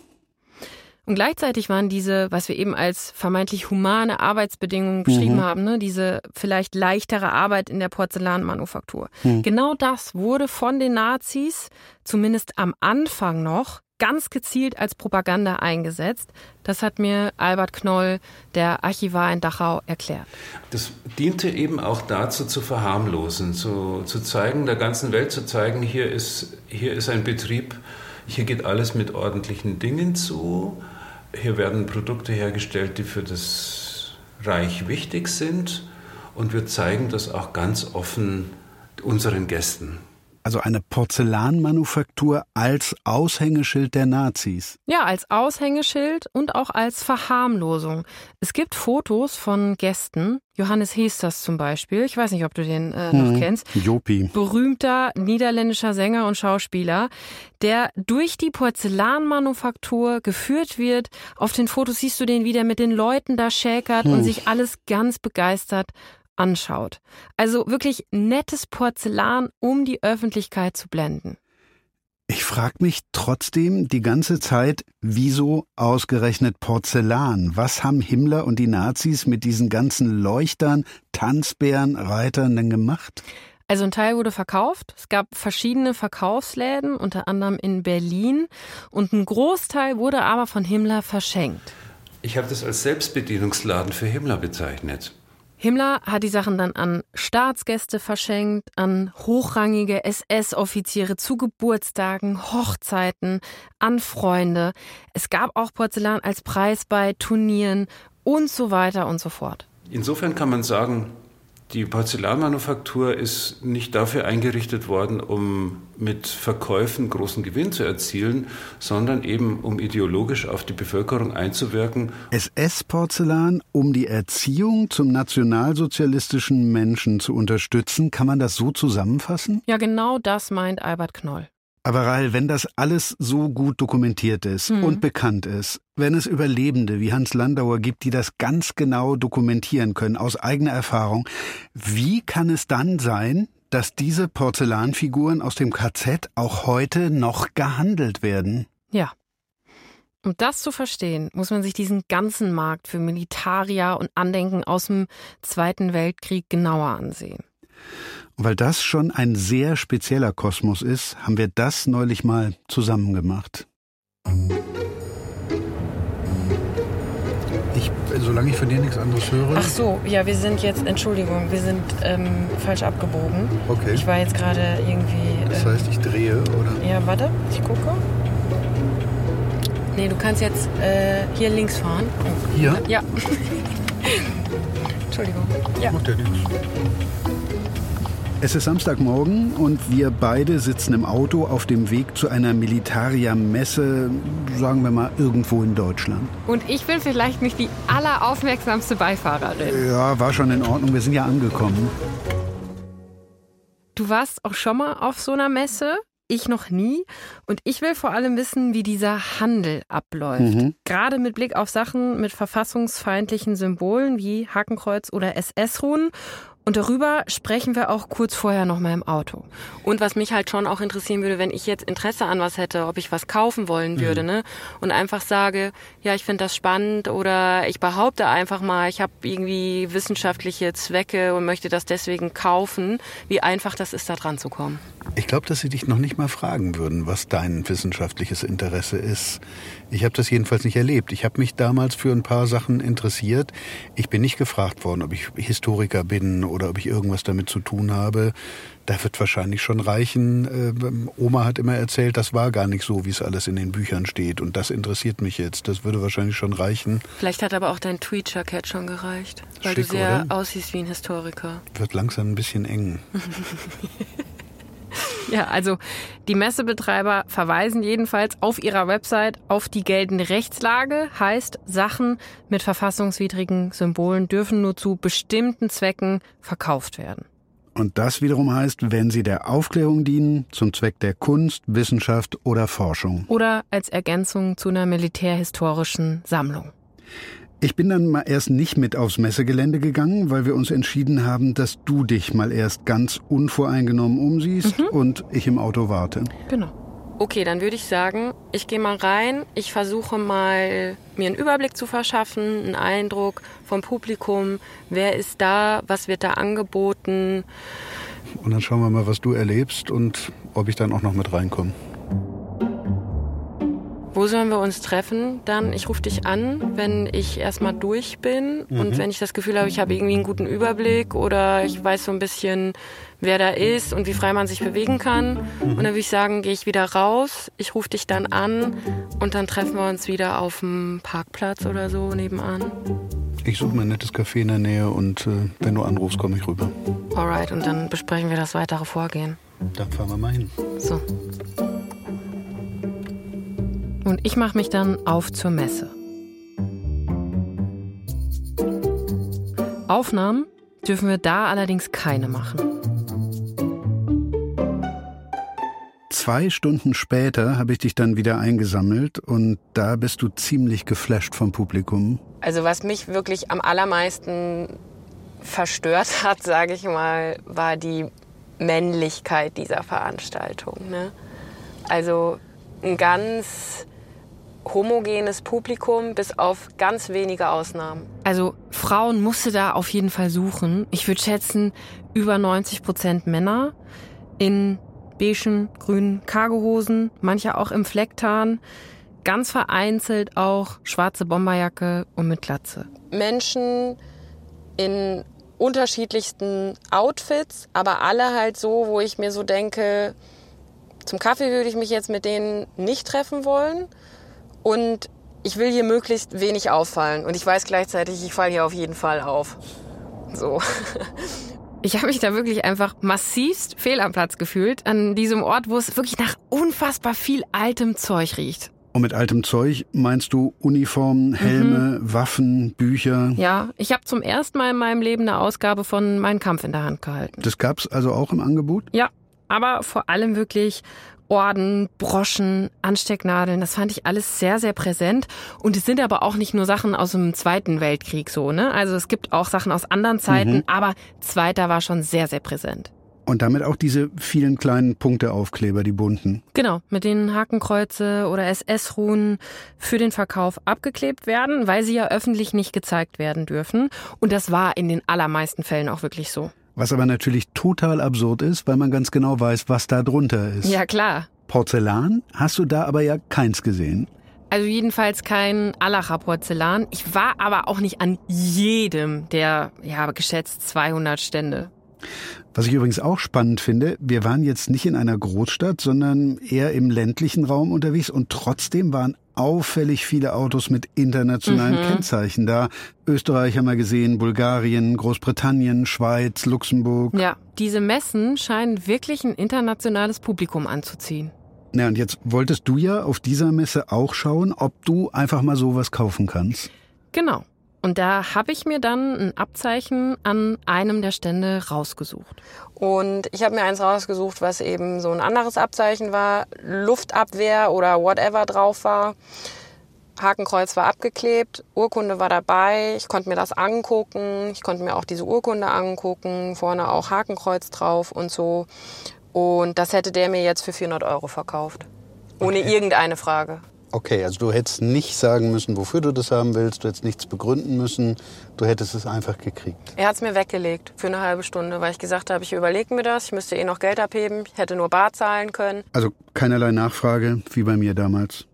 Und gleichzeitig waren diese, was wir eben als vermeintlich humane Arbeitsbedingungen beschrieben mhm. haben, ne, diese vielleicht leichtere Arbeit in der Porzellanmanufaktur. Mhm. Genau das wurde von den Nazis, zumindest am Anfang noch, ganz gezielt als Propaganda eingesetzt. Das hat mir Albert Knoll, der Archivar in Dachau, erklärt. Das diente eben auch dazu, zu verharmlosen, zu, zu zeigen, der ganzen Welt zu zeigen, hier ist, hier ist ein Betrieb, hier geht alles mit ordentlichen Dingen zu. Hier werden Produkte hergestellt, die für das Reich wichtig sind und wir zeigen das auch ganz offen unseren Gästen. Also eine Porzellanmanufaktur als Aushängeschild der Nazis. Ja, als Aushängeschild und auch als Verharmlosung. Es gibt Fotos von Gästen, Johannes Heesters zum Beispiel, ich weiß nicht, ob du den äh, noch hm, kennst. Jopi. Berühmter niederländischer Sänger und Schauspieler, der durch die Porzellanmanufaktur geführt wird. Auf den Fotos siehst du den wieder mit den Leuten da schäkert hm. und sich alles ganz begeistert anschaut. Also wirklich nettes Porzellan, um die Öffentlichkeit zu blenden. Ich frage mich trotzdem die ganze Zeit, wieso ausgerechnet Porzellan? Was haben Himmler und die Nazis mit diesen ganzen Leuchtern, Tanzbären, Reitern denn gemacht? Also ein Teil wurde verkauft. Es gab verschiedene Verkaufsläden, unter anderem in Berlin. Und ein Großteil wurde aber von Himmler verschenkt. Ich habe das als Selbstbedienungsladen für Himmler bezeichnet. Himmler hat die Sachen dann an Staatsgäste verschenkt, an hochrangige SS-Offiziere zu Geburtstagen, Hochzeiten, an Freunde. Es gab auch Porzellan als Preis bei Turnieren und so weiter und so fort. Insofern kann man sagen, die Porzellanmanufaktur ist nicht dafür eingerichtet worden, um mit Verkäufen großen Gewinn zu erzielen, sondern eben um ideologisch auf die Bevölkerung einzuwirken. SS-Porzellan, um die Erziehung zum nationalsozialistischen Menschen zu unterstützen, kann man das so zusammenfassen? Ja, genau das meint Albert Knoll. Aber Rahl, wenn das alles so gut dokumentiert ist mhm. und bekannt ist, wenn es Überlebende wie Hans Landauer gibt, die das ganz genau dokumentieren können aus eigener Erfahrung, wie kann es dann sein, dass diese Porzellanfiguren aus dem KZ auch heute noch gehandelt werden? Ja. Um das zu verstehen, muss man sich diesen ganzen Markt für Militaria und Andenken aus dem Zweiten Weltkrieg genauer ansehen. Weil das schon ein sehr spezieller Kosmos ist, haben wir das neulich mal zusammen gemacht. Ich, solange ich von dir nichts anderes höre. Ach so, ja, wir sind jetzt, Entschuldigung, wir sind ähm, falsch abgebogen. Okay. Ich war jetzt gerade irgendwie. Das heißt, ich drehe, oder? Ja, warte, ich gucke. Nee, du kannst jetzt äh, hier links fahren. Hier? Ja. Entschuldigung. Ja. Macht ja nichts. Es ist Samstagmorgen und wir beide sitzen im Auto auf dem Weg zu einer Militaria-Messe, sagen wir mal irgendwo in Deutschland. Und ich bin vielleicht nicht die alleraufmerksamste Beifahrerin. Ja, war schon in Ordnung, wir sind ja angekommen. Du warst auch schon mal auf so einer Messe? Ich noch nie. Und ich will vor allem wissen, wie dieser Handel abläuft. Mhm. Gerade mit Blick auf Sachen mit verfassungsfeindlichen Symbolen wie Hakenkreuz oder SS-Runen und darüber sprechen wir auch kurz vorher noch mal im Auto. Und was mich halt schon auch interessieren würde, wenn ich jetzt Interesse an was hätte, ob ich was kaufen wollen mhm. würde, ne? Und einfach sage, ja, ich finde das spannend oder ich behaupte einfach mal, ich habe irgendwie wissenschaftliche Zwecke und möchte das deswegen kaufen, wie einfach das ist, da dran zu kommen. Ich glaube, dass sie dich noch nicht mal fragen würden, was dein wissenschaftliches Interesse ist. Ich habe das jedenfalls nicht erlebt. Ich habe mich damals für ein paar Sachen interessiert. Ich bin nicht gefragt worden, ob ich Historiker bin oder ob ich irgendwas damit zu tun habe. Da wird wahrscheinlich schon reichen. Äh, Oma hat immer erzählt, das war gar nicht so, wie es alles in den Büchern steht. Und das interessiert mich jetzt. Das würde wahrscheinlich schon reichen. Vielleicht hat aber auch dein Tweet-Jacket schon gereicht. Weil Schick, du sehr oder? aussiehst wie ein Historiker. Wird langsam ein bisschen eng. Ja, also die Messebetreiber verweisen jedenfalls auf ihrer Website auf die geltende Rechtslage. Heißt, Sachen mit verfassungswidrigen Symbolen dürfen nur zu bestimmten Zwecken verkauft werden. Und das wiederum heißt, wenn sie der Aufklärung dienen, zum Zweck der Kunst, Wissenschaft oder Forschung. Oder als Ergänzung zu einer militärhistorischen Sammlung. Ich bin dann mal erst nicht mit aufs Messegelände gegangen, weil wir uns entschieden haben, dass du dich mal erst ganz unvoreingenommen umsiehst und ich im Auto warte. Genau. Okay, dann würde ich sagen, ich gehe mal rein. Ich versuche mal, mir einen Überblick zu verschaffen, einen Eindruck vom Publikum. Wer ist da? Was wird da angeboten? Und dann schauen wir mal, was du erlebst und ob ich dann auch noch mit reinkomme. Wo sollen wir uns treffen? Dann, ich rufe dich an, wenn ich erstmal durch bin und wenn ich das Gefühl habe, ich habe irgendwie einen guten Überblick oder ich weiß so ein bisschen, wer da ist und wie frei man sich bewegen kann. Und dann würde ich sagen, gehe ich wieder raus, ich rufe dich dann an und dann treffen wir uns wieder auf dem Parkplatz oder so nebenan. Ich suche mir ein nettes Café in der Nähe und äh, wenn du anrufst, komme ich rüber. Alright, und dann besprechen wir das weitere Vorgehen. Dann fahren wir mal hin. So. Und ich mache mich dann auf zur Messe. Aufnahmen dürfen wir da allerdings keine machen. Zwei Stunden später habe ich dich dann wieder eingesammelt und da bist du ziemlich geflasht vom Publikum. Also was mich wirklich am allermeisten verstört hat, sage ich mal, war die Männlichkeit dieser Veranstaltung. Ne? Also ein ganz homogenes Publikum, bis auf ganz wenige Ausnahmen. Also Frauen musste da auf jeden Fall suchen. Ich würde schätzen, über 90 Prozent Männer in beigen, grünen Cargohosen, manche auch im Flecktarn, ganz vereinzelt auch schwarze Bomberjacke und mit Glatze. Menschen in unterschiedlichsten Outfits, aber alle halt so, wo ich mir so denke, zum Kaffee würde ich mich jetzt mit denen nicht treffen wollen und ich will hier möglichst wenig auffallen und ich weiß gleichzeitig, ich falle hier auf jeden Fall auf. So. Ich habe mich da wirklich einfach massivst fehl am Platz gefühlt, an diesem Ort, wo es wirklich nach unfassbar viel altem Zeug riecht. Und mit altem Zeug meinst du Uniformen, Helme, Waffen, Bücher? Ja, ich habe zum ersten Mal in meinem Leben eine Ausgabe von Mein Kampf in der Hand gehalten. Das gab's also auch im Angebot? Ja, aber vor allem wirklich Orden, Broschen, Anstecknadeln, das fand ich alles sehr, sehr präsent. Und es sind aber auch nicht nur Sachen aus dem Zweiten Weltkrieg so, ne? Also es gibt auch Sachen aus anderen Zeiten, aber Zweiter war schon sehr, sehr präsent. Und damit auch diese vielen kleinen Punkteaufkleber, die bunten. Genau, mit denen Hakenkreuze oder SS-Ruhen für den Verkauf abgeklebt werden, weil sie ja öffentlich nicht gezeigt werden dürfen. Und das war in den allermeisten Fällen auch wirklich so. Was aber natürlich total absurd ist, weil man ganz genau weiß, was da drunter ist. Ja, klar. Porzellan hast du da aber ja keins gesehen. Also jedenfalls kein Allacher Porzellan. Ich war aber auch nicht an jedem der, ja, geschätzt 200 Stände. Was ich übrigens auch spannend finde, wir waren jetzt nicht in einer Großstadt, sondern eher im ländlichen Raum unterwegs und trotzdem waren auffällig viele Autos mit internationalen Kennzeichen da. Österreich haben wir gesehen, Bulgarien, Großbritannien, Schweiz, Luxemburg. Ja, diese Messen scheinen wirklich ein internationales Publikum anzuziehen. Na, und jetzt wolltest du ja auf dieser Messe auch schauen, ob du einfach mal sowas kaufen kannst. Genau. Und da habe ich mir dann ein Abzeichen an einem der Stände rausgesucht. Und ich habe mir eins rausgesucht, was eben so ein anderes Abzeichen war, Luftabwehr oder whatever drauf war. Hakenkreuz war abgeklebt, Urkunde war dabei, ich konnte mir das angucken, ich konnte mir auch diese Urkunde angucken, vorne auch Hakenkreuz drauf und so. Und das hätte der mir jetzt für 400 Euro verkauft. Ohne irgendeine Frage. Okay, also du hättest nicht sagen müssen, wofür du das haben willst, du hättest nichts begründen müssen, du hättest es einfach gekriegt. Er hat es mir weggelegt für eine halbe Stunde, weil ich gesagt habe, ich überlege mir das, ich müsste eh noch Geld abheben, ich hätte nur bar zahlen können. Also keinerlei Nachfrage, wie bei mir damals.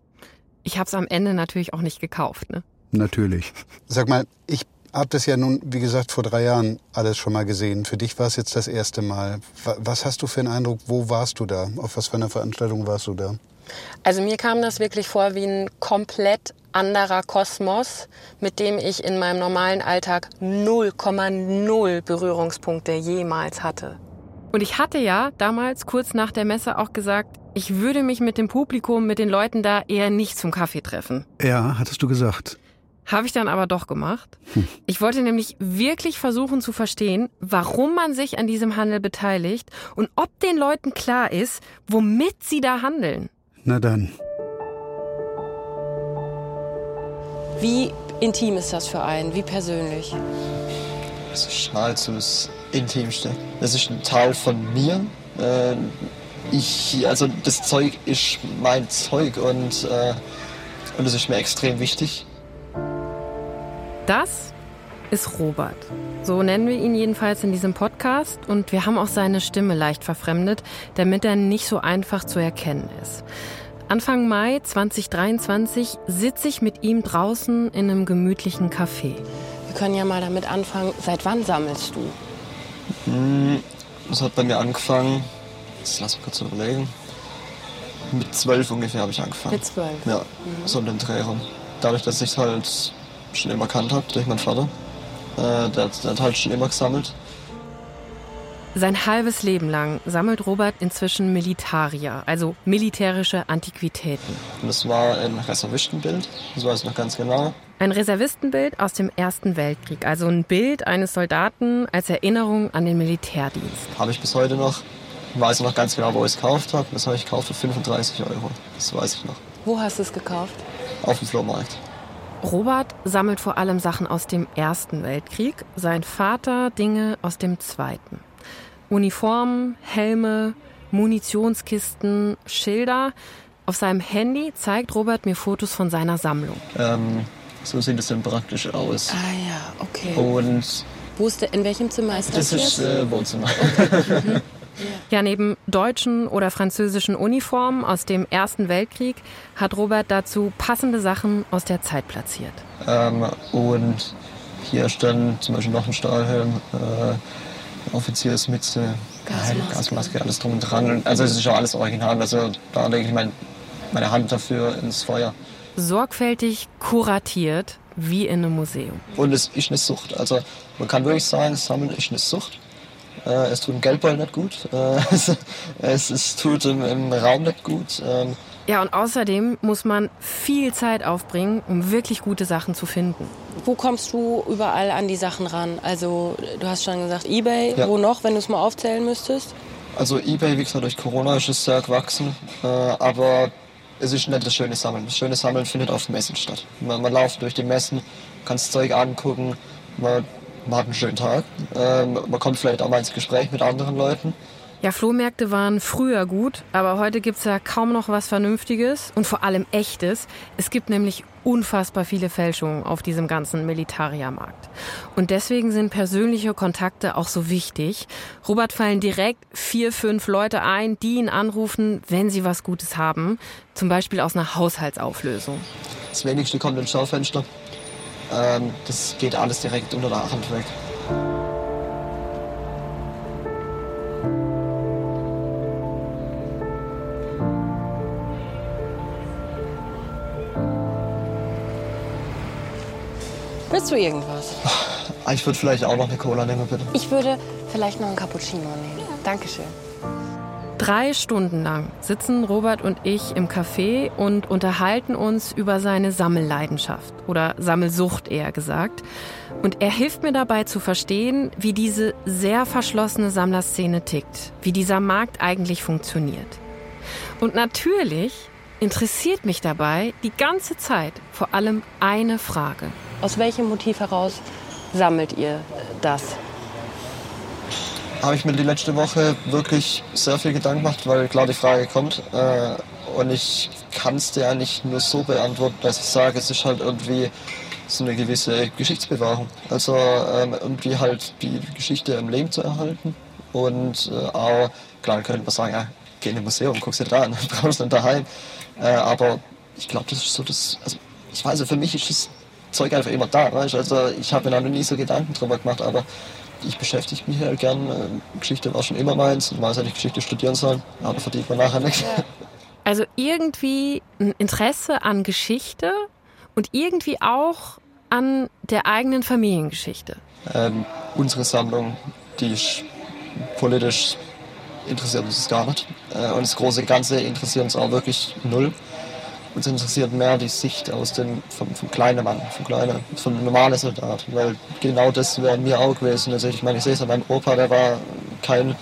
Ich habe es am Ende natürlich auch nicht gekauft. Ne? Natürlich. Sag mal, ich habe das ja nun, wie gesagt, vor drei Jahren alles schon mal gesehen. Für dich war es jetzt das erste Mal. Was hast du für einen Eindruck? Wo warst du da? Auf was für einer Veranstaltung warst du da? Also mir kam das wirklich vor wie ein komplett anderer Kosmos, mit dem ich in meinem normalen Alltag 0,0 Berührungspunkte jemals hatte. Und ich hatte ja damals kurz nach der Messe auch gesagt, ich würde mich mit dem Publikum, mit den Leuten da eher nicht zum Kaffee treffen. Ja, hattest du gesagt. Habe ich dann aber doch gemacht. Hm. Ich wollte nämlich wirklich versuchen zu verstehen, warum man sich an diesem Handel beteiligt und ob den Leuten klar ist, womit sie da handeln. Na dann. Wie intim ist das für einen? Wie persönlich? Das ist nahezu das Intimste. Das ist ein Teil von mir. Äh, ich, also das Zeug ist mein Zeug und, äh, und das ist mir extrem wichtig. Das ist Robert. So nennen wir ihn jedenfalls in diesem Podcast und wir haben auch seine Stimme leicht verfremdet, damit er nicht so einfach zu erkennen ist. Anfang Mai 2023 sitze ich mit ihm draußen in einem gemütlichen Café. Wir können ja mal damit anfangen. Seit wann sammelst du? Hm, das hat bei mir angefangen. Jetzt lass mich kurz überlegen. Mit zwölf ungefähr habe ich angefangen. Mit zwölf? Ja, mhm. so in den Dreh rum. Dadurch, dass ich es halt schon immer kannt habe durch meinen Vater. Äh, der, der hat halt schon immer gesammelt. Sein halbes Leben lang sammelt Robert inzwischen Militaria, also militärische Antiquitäten. Und das war ein Reservistenbild, das weiß ich noch ganz genau. Ein Reservistenbild aus dem Ersten Weltkrieg, also ein Bild eines Soldaten als Erinnerung an den Militärdienst. Habe ich bis heute noch. Ich weiß noch ganz genau, wo ich es gekauft habe. Das habe ich gekauft für 35 Euro. Das weiß ich noch. Wo hast du es gekauft? Auf dem Flohmarkt. Robert sammelt vor allem Sachen aus dem Ersten Weltkrieg, sein Vater Dinge aus dem Zweiten. Uniformen, Helme, Munitionskisten, Schilder. Auf seinem Handy zeigt Robert mir Fotos von seiner Sammlung. Ähm, so sieht es dann praktisch aus. Ah ja, okay. Und Wo ist der, in welchem Zimmer ist das? Das ist äh, Wohnzimmer. Okay. Mhm. Ja, neben deutschen oder französischen Uniformen aus dem Ersten Weltkrieg hat Robert dazu passende Sachen aus der Zeit platziert. Ähm, und hier stand zum Beispiel noch ein Stahlhelm, äh, Offiziersmütze, Gasmaske. Gasmaske, alles drum und dran. Also es ist schon alles original. Also da lege ich mein, meine Hand dafür ins Feuer. Sorgfältig kuratiert, wie in einem Museum. Und es ist eine Sucht. Also man kann wirklich sagen, Sammeln ist eine Sucht. Äh, es tut dem Geldbeutel nicht gut. Äh, es, es, tut im, im, Raum nicht gut. Ähm. Ja, und außerdem muss man viel Zeit aufbringen, um wirklich gute Sachen zu finden. Wo kommst du überall an die Sachen ran? Also, du hast schon gesagt, Ebay. Ja. Wo noch, wenn du es mal aufzählen müsstest? Also, Ebay, wie gesagt, durch Corona ist es sehr gewachsen. Äh, aber es ist nicht das schöne Sammeln. Das schöne Sammeln findet auf Messen statt. Man, man läuft durch die Messen, kann das Zeug angucken, man man hat einen schönen Tag. Ähm, man kommt vielleicht auch mal ins Gespräch mit anderen Leuten. Ja, Flohmärkte waren früher gut, aber heute gibt es ja kaum noch was Vernünftiges und vor allem echtes. Es gibt nämlich unfassbar viele Fälschungen auf diesem ganzen Militariermarkt. Und deswegen sind persönliche Kontakte auch so wichtig. Robert fallen direkt vier, fünf Leute ein, die ihn anrufen, wenn sie was Gutes haben. Zum Beispiel aus einer Haushaltsauflösung. Das wenigste kommt ins Schaufenster. Ähm, das geht alles direkt unter der Hand weg. Willst du irgendwas? Ich würde vielleicht auch noch eine Cola nehmen, bitte. Ich würde vielleicht noch einen Cappuccino nehmen. Dankeschön. Drei Stunden lang sitzen Robert und ich im Café und unterhalten uns über seine Sammelleidenschaft oder Sammelsucht eher gesagt. Und er hilft mir dabei zu verstehen, wie diese sehr verschlossene Sammlerszene tickt, wie dieser Markt eigentlich funktioniert. Und natürlich interessiert mich dabei die ganze Zeit vor allem eine Frage. Aus welchem Motiv heraus sammelt ihr das? Habe ich mir die letzte Woche wirklich sehr viel Gedanken gemacht, weil klar die Frage kommt. Äh, und ich kann es dir eigentlich nur so beantworten, dass ich sage, es ist halt irgendwie so eine gewisse Geschichtsbewahrung. Also ähm, irgendwie halt die Geschichte im Leben zu erhalten. Und äh, auch, klar, könnte man sagen, ja, geh in ein Museum, guck dir da an, brauchst du nicht daheim. Äh, aber ich glaube, das ist so das, also ich weiß, für mich ist es Zeug einfach immer da. Weißt? Also ich habe mir da noch nie so Gedanken drüber gemacht, aber ich beschäftige mich halt gern. Äh, Geschichte war schon immer meins. Ich weiß, hätte ich Geschichte studieren sollen, aber verdient man nachher nichts. Also irgendwie ein Interesse an Geschichte und irgendwie auch an der eigenen Familiengeschichte. Ähm, unsere Sammlung, die ist politisch interessiert uns das gar nicht. Äh, und das große Ganze interessiert uns auch wirklich null. Uns interessiert mehr die Sicht aus dem, vom, vom kleinen Mann, vom kleinen, vom normalen Soldat. Weil genau das wäre mir auch gewesen. Also ich meine, ich sehe es an meinem Opa, der war kein,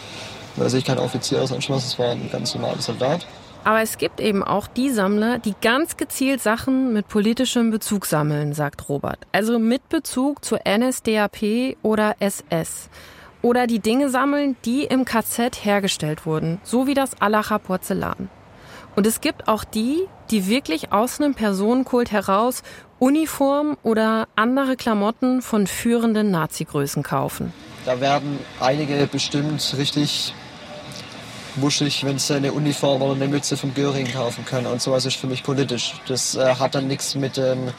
weiß ich, kein Offizier sonst was, es war ein ganz normaler Soldat. Aber es gibt eben auch die Sammler, die ganz gezielt Sachen mit politischem Bezug sammeln, sagt Robert. Also mit Bezug zur NSDAP oder SS. Oder die Dinge sammeln, die im KZ hergestellt wurden, so wie das Allacher Porzellan. Und es gibt auch die, die wirklich aus einem Personenkult heraus Uniform oder andere Klamotten von führenden Nazi-Größen kaufen. Da werden einige bestimmt richtig wuschig, wenn sie eine Uniform oder eine Mütze vom Göring kaufen können. Und sowas ist für mich politisch. Das äh, hat dann nichts mit ähm,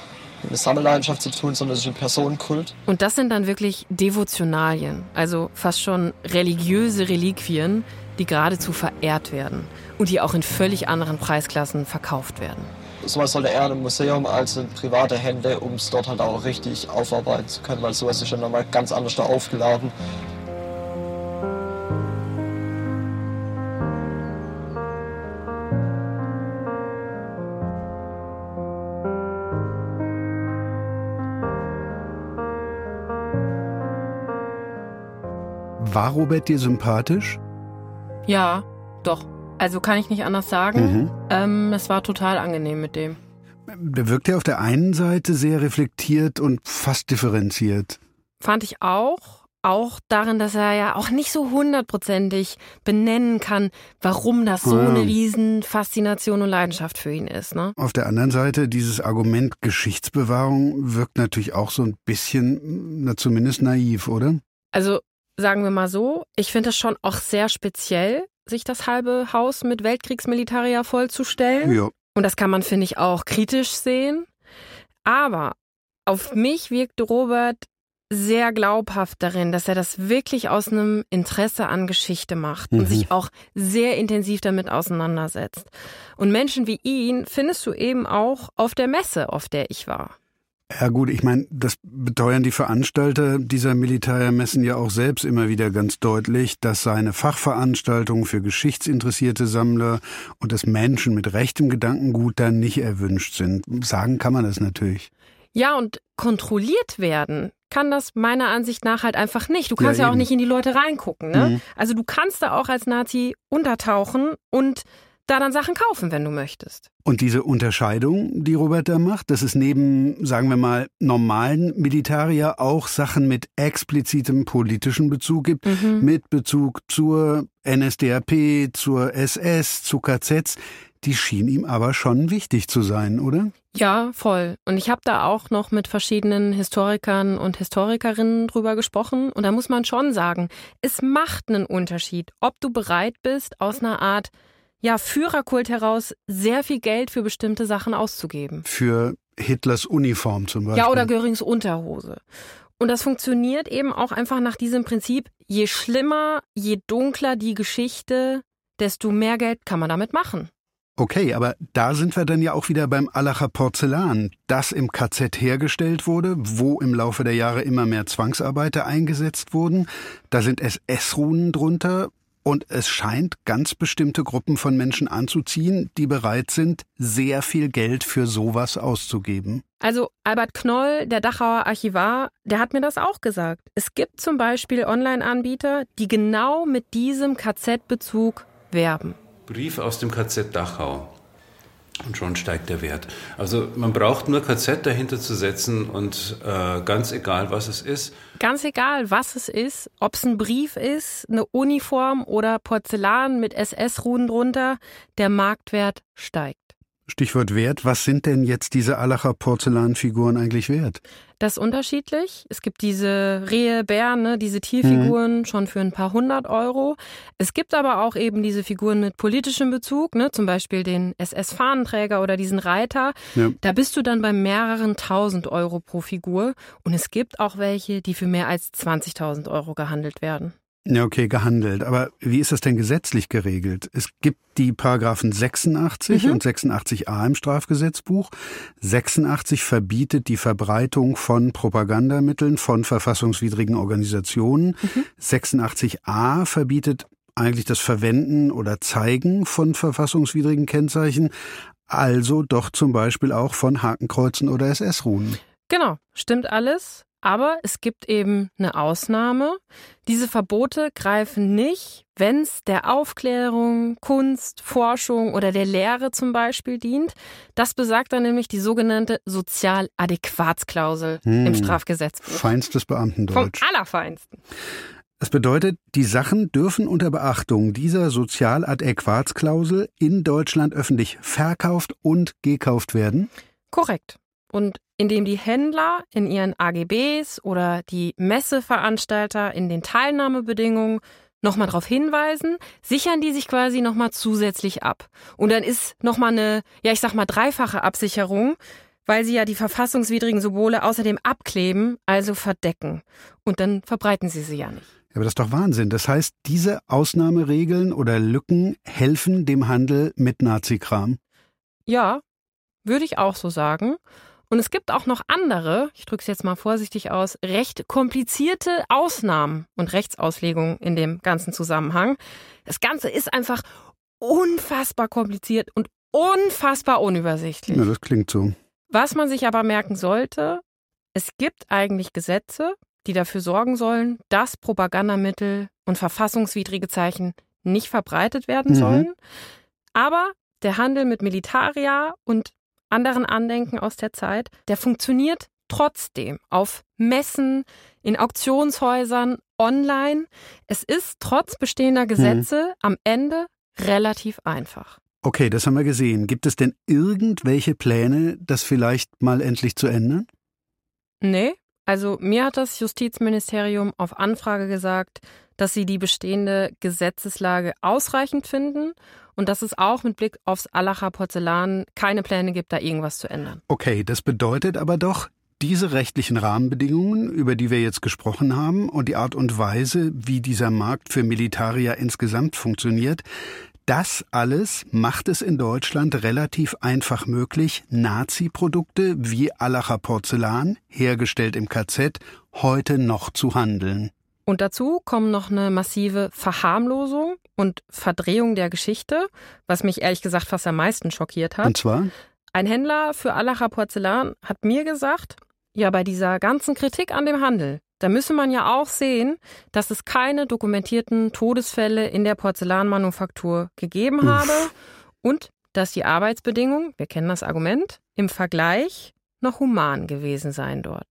einer Sammelleidenschaft zu tun, sondern es ist ein Personenkult. Und das sind dann wirklich Devotionalien, also fast schon religiöse Reliquien, die geradezu verehrt werden und die auch in völlig anderen Preisklassen verkauft werden. Sowas sollte eher ein Museum als in private Hände, um es dort halt auch richtig aufarbeiten zu können, weil sowas ist ja nochmal ganz anders da aufgeladen. War Robert dir sympathisch? Ja, doch. Also kann ich nicht anders sagen. Mhm. Ähm, es war total angenehm mit dem. Der wirkt ja auf der einen Seite sehr reflektiert und fast differenziert. Fand ich auch. Auch darin, dass er ja auch nicht so hundertprozentig benennen kann, warum das so eine Riesenfaszination und Leidenschaft für ihn ist. Ne? Auf der anderen Seite, dieses Argument Geschichtsbewahrung wirkt natürlich auch so ein bisschen, na zumindest naiv, oder? Also sagen wir mal so, ich finde es schon auch sehr speziell, sich das halbe Haus mit Weltkriegsmilitaria vollzustellen. Ja. Und das kann man, finde ich, auch kritisch sehen. Aber auf mich wirkte Robert sehr glaubhaft darin, dass er das wirklich aus einem Interesse an Geschichte macht mhm. und sich auch sehr intensiv damit auseinandersetzt. Und Menschen wie ihn findest du eben auch auf der Messe, auf der ich war. Ja gut, ich meine, das beteuern die Veranstalter dieser Militärmessen ja auch selbst immer wieder ganz deutlich, dass seine Fachveranstaltungen für geschichtsinteressierte Sammler und das Menschen mit rechtem Gedankengut dann nicht erwünscht sind. Sagen kann man das natürlich. Ja, und kontrolliert werden kann das meiner Ansicht nach halt einfach nicht. Du kannst ja, ja auch nicht in die Leute reingucken. Ne? Mhm. Also du kannst da auch als Nazi untertauchen und da dann Sachen kaufen, wenn du möchtest. Und diese Unterscheidung, die Robert da macht, dass es neben, sagen wir mal, normalen Militarier auch Sachen mit explizitem politischen Bezug gibt, mhm. mit Bezug zur NSDAP, zur SS, zu KZs, die schien ihm aber schon wichtig zu sein, oder? Ja, voll. Und ich habe da auch noch mit verschiedenen Historikern und Historikerinnen drüber gesprochen. Und da muss man schon sagen, es macht einen Unterschied, ob du bereit bist, aus einer Art ja, Führerkult heraus sehr viel Geld für bestimmte Sachen auszugeben. Für Hitlers Uniform zum Beispiel. Ja, oder Görings Unterhose. Und das funktioniert eben auch einfach nach diesem Prinzip, je schlimmer, je dunkler die Geschichte, desto mehr Geld kann man damit machen. Okay, aber da sind wir dann ja auch wieder beim Allacher Porzellan, das im KZ hergestellt wurde, wo im Laufe der Jahre immer mehr Zwangsarbeiter eingesetzt wurden. Da sind SS-Runen drunter und es scheint ganz bestimmte Gruppen von Menschen anzuziehen, die bereit sind, sehr viel Geld für sowas auszugeben. Also Albert Knoll, der Dachauer Archivar, der hat mir das auch gesagt. Es gibt zum Beispiel Online-Anbieter, die genau mit diesem KZ-Bezug werben. Brief aus dem KZ Dachau. Und schon steigt der Wert. Also man braucht nur KZ dahinter zu setzen und äh, ganz egal, was es ist. Ganz egal, was es ist, ob es ein Brief ist, eine Uniform oder Porzellan mit SS-Ruhen drunter, der Marktwert steigt. Stichwort Wert. Was sind denn jetzt diese Allacher Porzellanfiguren eigentlich wert? Das ist unterschiedlich. Es gibt diese Rehe, Bären, ne, diese Tierfiguren mhm. schon für ein paar hundert Euro. Es gibt aber auch eben diese Figuren mit politischem Bezug, ne, zum Beispiel den SS-Fahnenträger oder diesen Reiter. Ja. Da bist du dann bei mehreren tausend Euro pro Figur. Und es gibt auch welche, die für mehr als 20.000 Euro gehandelt werden. Ja, okay, gehandelt. Aber wie ist das denn gesetzlich geregelt? Es gibt die Paragraphen 86 mhm. und 86a im Strafgesetzbuch. 86 verbietet die Verbreitung von Propagandamitteln von verfassungswidrigen Organisationen. Mhm. 86a verbietet eigentlich das Verwenden oder Zeigen von verfassungswidrigen Kennzeichen, also doch zum Beispiel auch von Hakenkreuzen oder SS-Runen. Genau, stimmt alles. Aber es gibt eben eine Ausnahme. Diese Verbote greifen nicht, wenn es der Aufklärung, Kunst, Forschung oder der Lehre zum Beispiel dient. Das besagt dann nämlich die sogenannte Sozialadäquatsklausel hm, im Strafgesetzbuch. Feinstes Beamtendeutsch. Vom Allerfeinsten. Das bedeutet, die Sachen dürfen unter Beachtung dieser Sozialadäquatsklausel in Deutschland öffentlich verkauft und gekauft werden? Korrekt. Und indem die Händler in ihren AGBs oder die Messeveranstalter in den Teilnahmebedingungen nochmal darauf hinweisen, sichern die sich quasi nochmal zusätzlich ab. Und dann ist nochmal eine, ja ich sag mal, dreifache Absicherung, weil sie ja die verfassungswidrigen Symbole außerdem abkleben, also verdecken. Und dann verbreiten sie sie ja nicht. Aber das ist doch Wahnsinn. Das heißt, diese Ausnahmeregeln oder Lücken helfen dem Handel mit Nazikram? Ja, würde ich auch so sagen. Und es gibt auch noch andere, ich drücke es jetzt mal vorsichtig aus, recht komplizierte Ausnahmen und Rechtsauslegungen in dem ganzen Zusammenhang. Das Ganze ist einfach unfassbar kompliziert und unfassbar unübersichtlich. Ja, das klingt so. Was man sich aber merken sollte, es gibt eigentlich Gesetze, die dafür sorgen sollen, dass Propagandamittel und verfassungswidrige Zeichen nicht verbreitet werden mhm. sollen. Aber der Handel mit Militaria und anderen Andenken aus der Zeit, der funktioniert trotzdem auf Messen, in Auktionshäusern, online. Es ist trotz bestehender Gesetze hm. am Ende relativ einfach. Okay, das haben wir gesehen. Gibt es denn irgendwelche Pläne, das vielleicht mal endlich zu ändern? Nee, also mir hat das Justizministerium auf Anfrage gesagt, dass sie die bestehende Gesetzeslage ausreichend finden und dass es auch mit Blick aufs Allacher Porzellan keine Pläne gibt, da irgendwas zu ändern. Okay, das bedeutet aber doch, diese rechtlichen Rahmenbedingungen, über die wir jetzt gesprochen haben, und die Art und Weise, wie dieser Markt für Militaria insgesamt funktioniert, das alles macht es in Deutschland relativ einfach möglich, Nazi-Produkte wie Allacher Porzellan, hergestellt im KZ, heute noch zu handeln. Und dazu kommen noch eine massive Verharmlosung und Verdrehung der Geschichte, was mich ehrlich gesagt fast am meisten schockiert hat. Und zwar? Ein Händler für Allacher Porzellan hat mir gesagt, ja, bei dieser ganzen Kritik an dem Handel, da müsse man ja auch sehen, dass es keine dokumentierten Todesfälle in der Porzellanmanufaktur gegeben Uff. habe und dass die Arbeitsbedingungen, wir kennen das Argument, im Vergleich noch human gewesen seien dort.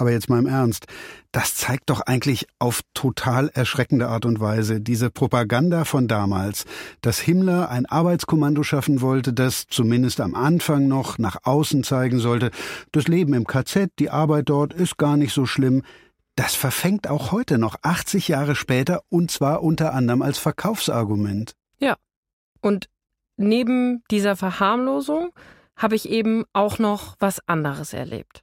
Aber jetzt mal im Ernst, das zeigt doch eigentlich auf total erschreckende Art und Weise diese Propaganda von damals, dass Himmler ein Arbeitskommando schaffen wollte, das zumindest am Anfang noch nach außen zeigen sollte, das Leben im KZ, die Arbeit dort ist gar nicht so schlimm. Das verfängt auch heute noch 80 Jahre später und zwar unter anderem als Verkaufsargument. Ja. Und neben dieser Verharmlosung habe ich eben auch noch was anderes erlebt.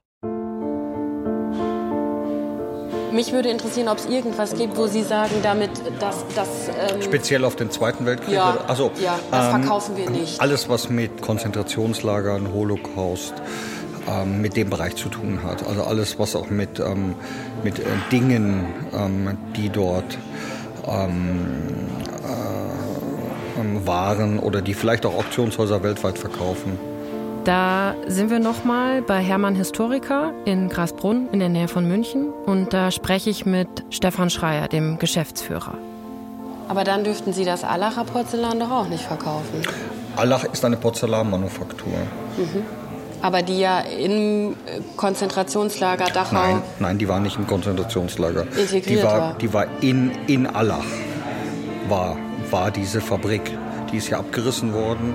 Mich würde interessieren, ob es irgendwas gibt, wo Sie sagen, damit, dass das. Ähm Speziell auf den Zweiten Weltkrieg? Ja, also, ja das ähm, verkaufen wir nicht. Alles, was mit Konzentrationslagern, Holocaust, ähm, mit dem Bereich zu tun hat. Also alles, was auch mit, ähm, mit äh, Dingen, ähm, die dort ähm, äh, waren oder die vielleicht auch Auktionshäuser weltweit verkaufen. Da sind wir nochmal bei Hermann Historiker in Grasbrunn in der Nähe von München und da spreche ich mit Stefan Schreier, dem Geschäftsführer. Aber dann dürften Sie das Allacher Porzellan doch auch nicht verkaufen. Allach ist eine Porzellanmanufaktur. Mhm. Aber die ja im Konzentrationslager Dachau. Nein, nein, die war nicht im Konzentrationslager. Integriert die war, war. Die war in, in Allach. War war diese Fabrik. Die ist ja abgerissen worden.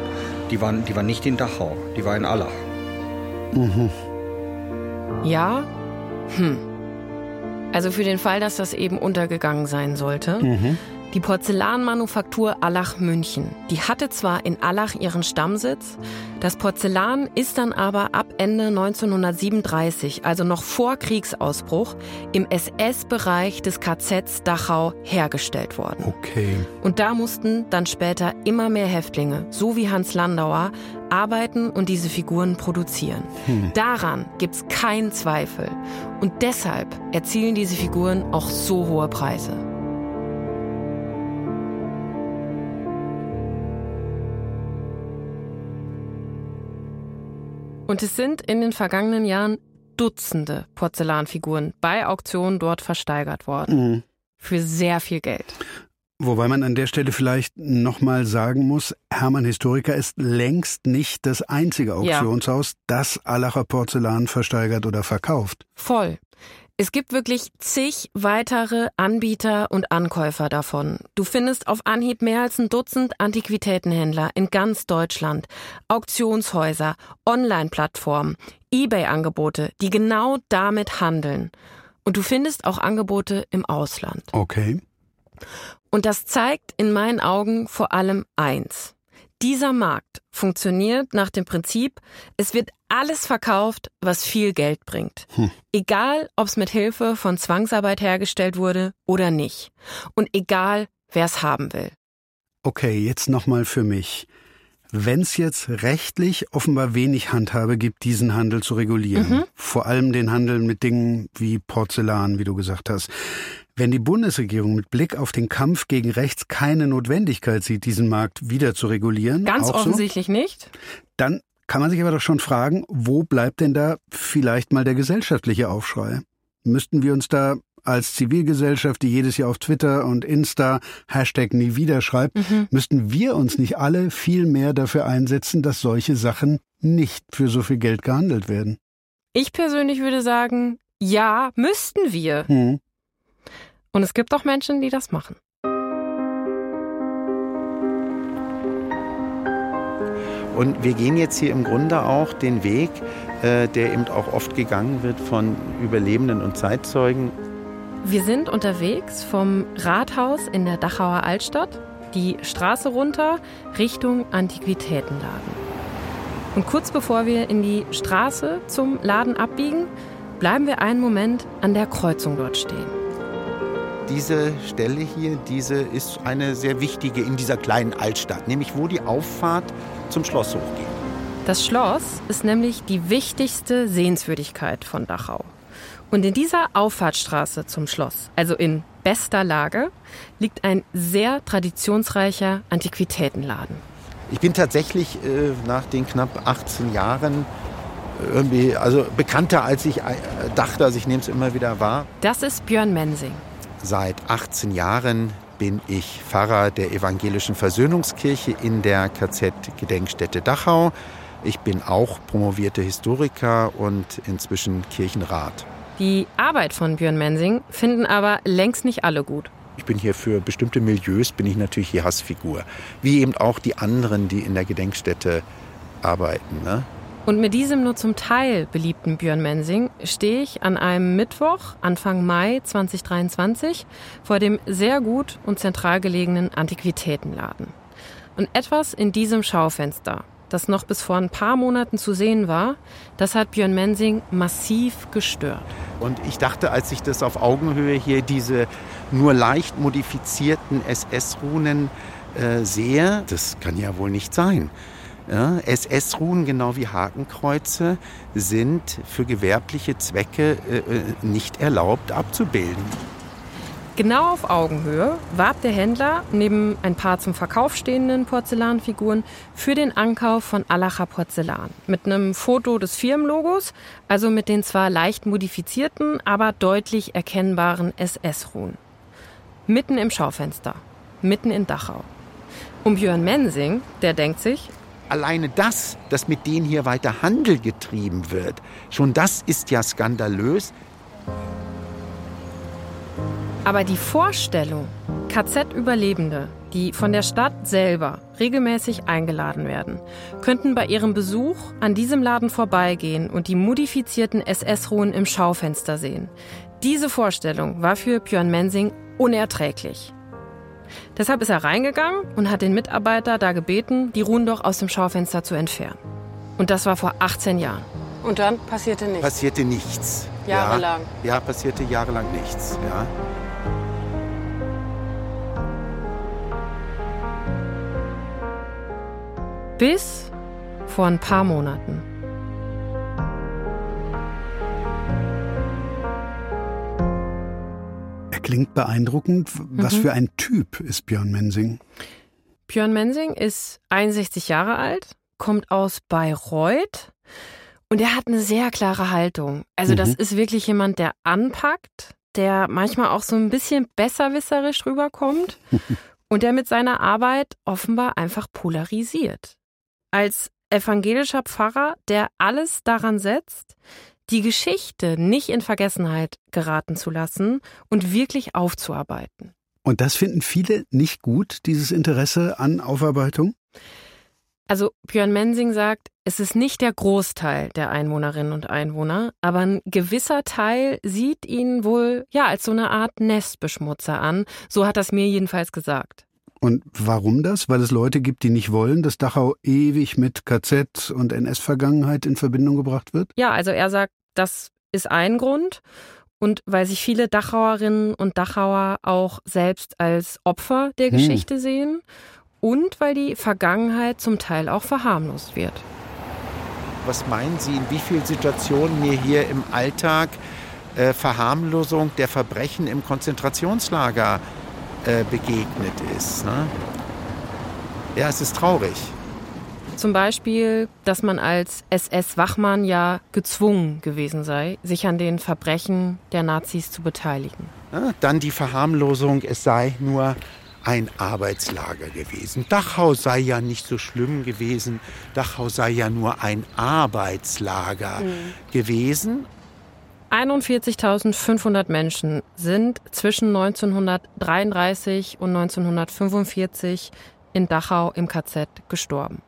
Die war, die war nicht in Dachau, die war in Allach. Mhm. Ja? Hm. Also für den Fall, dass das eben untergegangen sein sollte. Mhm. Die Porzellanmanufaktur Allach München, die hatte zwar in Allach ihren Stammsitz, das Porzellan ist dann aber ab Ende 1937, also noch vor Kriegsausbruch, im SS-Bereich des KZs Dachau hergestellt worden. Okay. Und da mussten dann später immer mehr Häftlinge, so wie Hans Landauer, arbeiten und diese Figuren produzieren. Hm. Daran gibt's keinen Zweifel. Und deshalb erzielen diese Figuren auch so hohe Preise. Und es sind in den vergangenen Jahren Dutzende Porzellanfiguren bei Auktionen dort versteigert worden. Mhm. Für sehr viel Geld. Wobei man an der Stelle vielleicht nochmal sagen muss, Hermann Historiker ist längst nicht das einzige Auktionshaus, ja. das Allacher Porzellan versteigert oder verkauft. Voll. Es gibt wirklich zig weitere Anbieter und Ankäufer davon. Du findest auf Anhieb mehr als ein Dutzend Antiquitätenhändler in ganz Deutschland, Auktionshäuser, Online-Plattformen, eBay-Angebote, die genau damit handeln. Und du findest auch Angebote im Ausland. Okay. Und das zeigt in meinen Augen vor allem eins. Dieser Markt funktioniert nach dem Prinzip, es wird alles verkauft, was viel Geld bringt. Hm. Egal, ob es mit Hilfe von Zwangsarbeit hergestellt wurde oder nicht. Und egal, wer es haben will. Okay, jetzt nochmal für mich. Wenn es jetzt rechtlich offenbar wenig Handhabe gibt, diesen Handel zu regulieren, mhm. vor allem den Handel mit Dingen wie Porzellan, wie du gesagt hast, wenn die Bundesregierung mit Blick auf den Kampf gegen rechts keine Notwendigkeit sieht, diesen Markt wieder zu regulieren, ganz offensichtlich so, nicht, dann kann man sich aber doch schon fragen, wo bleibt denn da vielleicht mal der gesellschaftliche Aufschrei? Müssten wir uns da als Zivilgesellschaft, die jedes Jahr auf Twitter und Insta Hashtag nie wieder schreibt, mhm. müssten wir uns nicht alle viel mehr dafür einsetzen, dass solche Sachen nicht für so viel Geld gehandelt werden? Ich persönlich würde sagen, ja, müssten wir. Mhm. Und es gibt auch Menschen, die das machen. Und wir gehen jetzt hier im Grunde auch den Weg, äh, der eben auch oft gegangen wird von Überlebenden und Zeitzeugen. Wir sind unterwegs vom Rathaus in der Dachauer Altstadt, die Straße runter Richtung Antiquitätenladen. Und kurz bevor wir in die Straße zum Laden abbiegen, bleiben wir einen Moment an der Kreuzung dort stehen. Diese Stelle hier, diese ist eine sehr wichtige in dieser kleinen Altstadt, nämlich wo die Auffahrt zum Schloss hochgeht. Das Schloss ist nämlich die wichtigste Sehenswürdigkeit von Dachau. Und in dieser Auffahrtsstraße zum Schloss, also in bester Lage, liegt ein sehr traditionsreicher Antiquitätenladen. Ich bin tatsächlich äh, nach den knapp 18 Jahren irgendwie, also bekannter als ich äh, dachte, also ich nehme es immer wieder wahr. Das ist Björn Mensing. Seit 18 Jahren bin ich Pfarrer der Evangelischen Versöhnungskirche in der KZ-Gedenkstätte Dachau. Ich bin auch promovierter Historiker und inzwischen Kirchenrat. Die Arbeit von Björn Mensing finden aber längst nicht alle gut. Ich bin hier für bestimmte Milieus, bin ich natürlich die Hassfigur. Wie eben auch die anderen, die in der Gedenkstätte arbeiten. Ne? Und mit diesem nur zum Teil beliebten Björn Mensing stehe ich an einem Mittwoch, Anfang Mai 2023, vor dem sehr gut und zentral gelegenen Antiquitätenladen. Und etwas in diesem Schaufenster, das noch bis vor ein paar Monaten zu sehen war, das hat Björn Mensing massiv gestört. Und ich dachte, als ich das auf Augenhöhe hier diese nur leicht modifizierten SS-Runen äh, sehe, das kann ja wohl nicht sein. Ja, SS-Ruhen, genau wie Hakenkreuze, sind für gewerbliche Zwecke äh, äh, nicht erlaubt abzubilden. Genau auf Augenhöhe warb der Händler neben ein paar zum Verkauf stehenden Porzellanfiguren für den Ankauf von Allacher Porzellan. Mit einem Foto des Firmenlogos, also mit den zwar leicht modifizierten, aber deutlich erkennbaren SS-Ruhen. Mitten im Schaufenster, mitten in Dachau. Und Björn Mensing, der denkt sich, alleine das, dass mit denen hier weiter Handel getrieben wird, schon das ist ja skandalös. Aber die Vorstellung, KZ-Überlebende, die von der Stadt selber regelmäßig eingeladen werden, könnten bei ihrem Besuch an diesem Laden vorbeigehen und die modifizierten SS-Ruhen im Schaufenster sehen. Diese Vorstellung war für Björn Mensing unerträglich. Deshalb ist er reingegangen und hat den Mitarbeiter da gebeten, die Ruhen doch aus dem Schaufenster zu entfernen. Und das war vor 18 Jahren. Und dann passierte nichts. Passierte nichts. Jahrelang. Ja, ja passierte jahrelang nichts. Ja. Bis vor ein paar Monaten. Klingt beeindruckend. Was Mhm. für ein Typ ist Björn Mensing? Björn Mensing ist 61 Jahre alt, kommt aus Bayreuth und er hat eine sehr klare Haltung. Also das Mhm. ist wirklich jemand, der anpackt, der manchmal auch so ein bisschen besserwisserisch rüberkommt und der mit seiner Arbeit offenbar einfach polarisiert. Als evangelischer Pfarrer, der alles daran setzt, die Geschichte nicht in Vergessenheit geraten zu lassen und wirklich aufzuarbeiten. Und das finden viele nicht gut, dieses Interesse an Aufarbeitung? Also Björn Mensing sagt, es ist nicht der Großteil der Einwohnerinnen und Einwohner, aber ein gewisser Teil sieht ihn wohl ja als so eine Art Nestbeschmutzer an. So hat das mir jedenfalls gesagt. Und warum das? Weil es Leute gibt, die nicht wollen, dass Dachau ewig mit KZ und NS-Vergangenheit in Verbindung gebracht wird? Ja, also er sagt, das ist ein Grund. Und weil sich viele Dachauerinnen und Dachauer auch selbst als Opfer der Hm. Geschichte sehen und weil die Vergangenheit zum Teil auch verharmlost wird. Was meinen Sie, in wie vielen Situationen mir hier im Alltag äh, Verharmlosung der Verbrechen im Konzentrationslager äh, begegnet ist? Ne? Ja, es ist traurig. Zum Beispiel, dass man als SS-Wachmann ja gezwungen gewesen sei, sich an den Verbrechen der Nazis zu beteiligen. Ja, dann die Verharmlosung, es sei nur ein Arbeitslager gewesen. Dachau sei ja nicht so schlimm gewesen. Dachau sei ja nur ein Arbeitslager gewesen. 41.500 Menschen sind zwischen 1933 und 1945 in Dachau im KZ gestorben.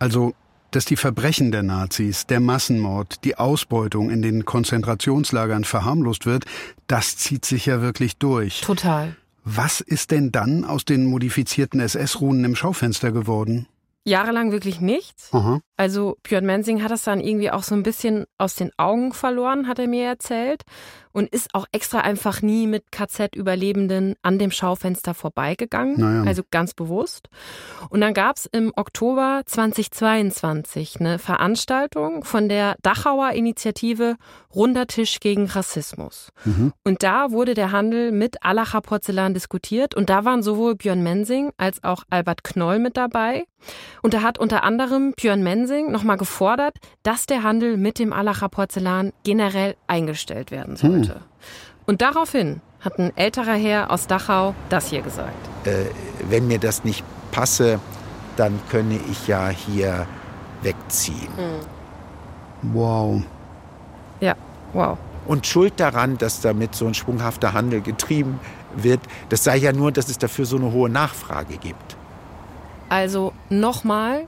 Also, dass die Verbrechen der Nazis, der Massenmord, die Ausbeutung in den Konzentrationslagern verharmlost wird, das zieht sich ja wirklich durch. Total. Was ist denn dann aus den modifizierten SS-Runen im Schaufenster geworden? Jahrelang wirklich nichts. Aha. Also Björn Mensing hat das dann irgendwie auch so ein bisschen aus den Augen verloren, hat er mir erzählt. Und ist auch extra einfach nie mit KZ-Überlebenden an dem Schaufenster vorbeigegangen. Naja. Also ganz bewusst. Und dann gab es im Oktober 2022 eine Veranstaltung von der Dachauer Initiative Runder Tisch gegen Rassismus. Und da wurde der Handel mit Allacher Porzellan diskutiert. Und da waren sowohl Björn Mensing als auch Albert Knoll mit dabei. Und da hat unter anderem Björn Mensing nochmal gefordert, dass der Handel mit dem Allacher Porzellan generell eingestellt werden sollte. Und daraufhin hat ein älterer Herr aus Dachau das hier gesagt. Äh, wenn mir das nicht passe, dann könne ich ja hier wegziehen. Wow. Ja, wow. Und Schuld daran, dass damit so ein schwunghafter Handel getrieben wird, das sei ja nur, dass es dafür so eine hohe Nachfrage gibt. Also nochmal,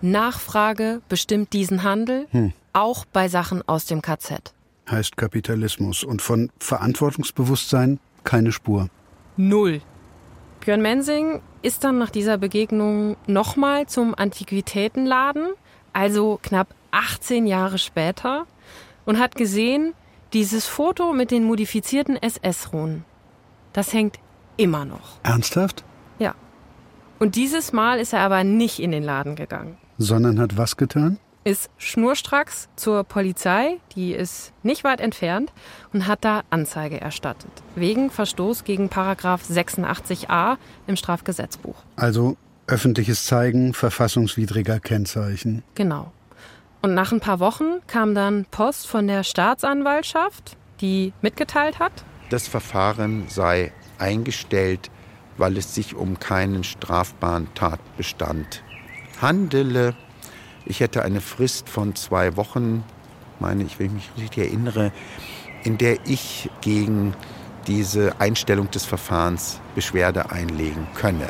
Nachfrage bestimmt diesen Handel, auch bei Sachen aus dem KZ. Heißt Kapitalismus. Und von Verantwortungsbewusstsein keine Spur. Null. Björn Mensing ist dann nach dieser Begegnung nochmal zum Antiquitätenladen, also knapp 18 Jahre später, und hat gesehen, dieses Foto mit den modifizierten SS-Runen, das hängt immer noch. Ernsthaft? Ja. Und dieses Mal ist er aber nicht in den Laden gegangen. Sondern hat was getan? Ist schnurstracks zur Polizei, die ist nicht weit entfernt, und hat da Anzeige erstattet. Wegen Verstoß gegen Paragraph 86a im Strafgesetzbuch. Also öffentliches Zeigen verfassungswidriger Kennzeichen. Genau. Und nach ein paar Wochen kam dann Post von der Staatsanwaltschaft, die mitgeteilt hat, Das Verfahren sei eingestellt, weil es sich um keinen strafbaren Tatbestand handele. Ich hätte eine Frist von zwei Wochen, meine ich, wenn ich mich richtig erinnere, in der ich gegen diese Einstellung des Verfahrens Beschwerde einlegen könne.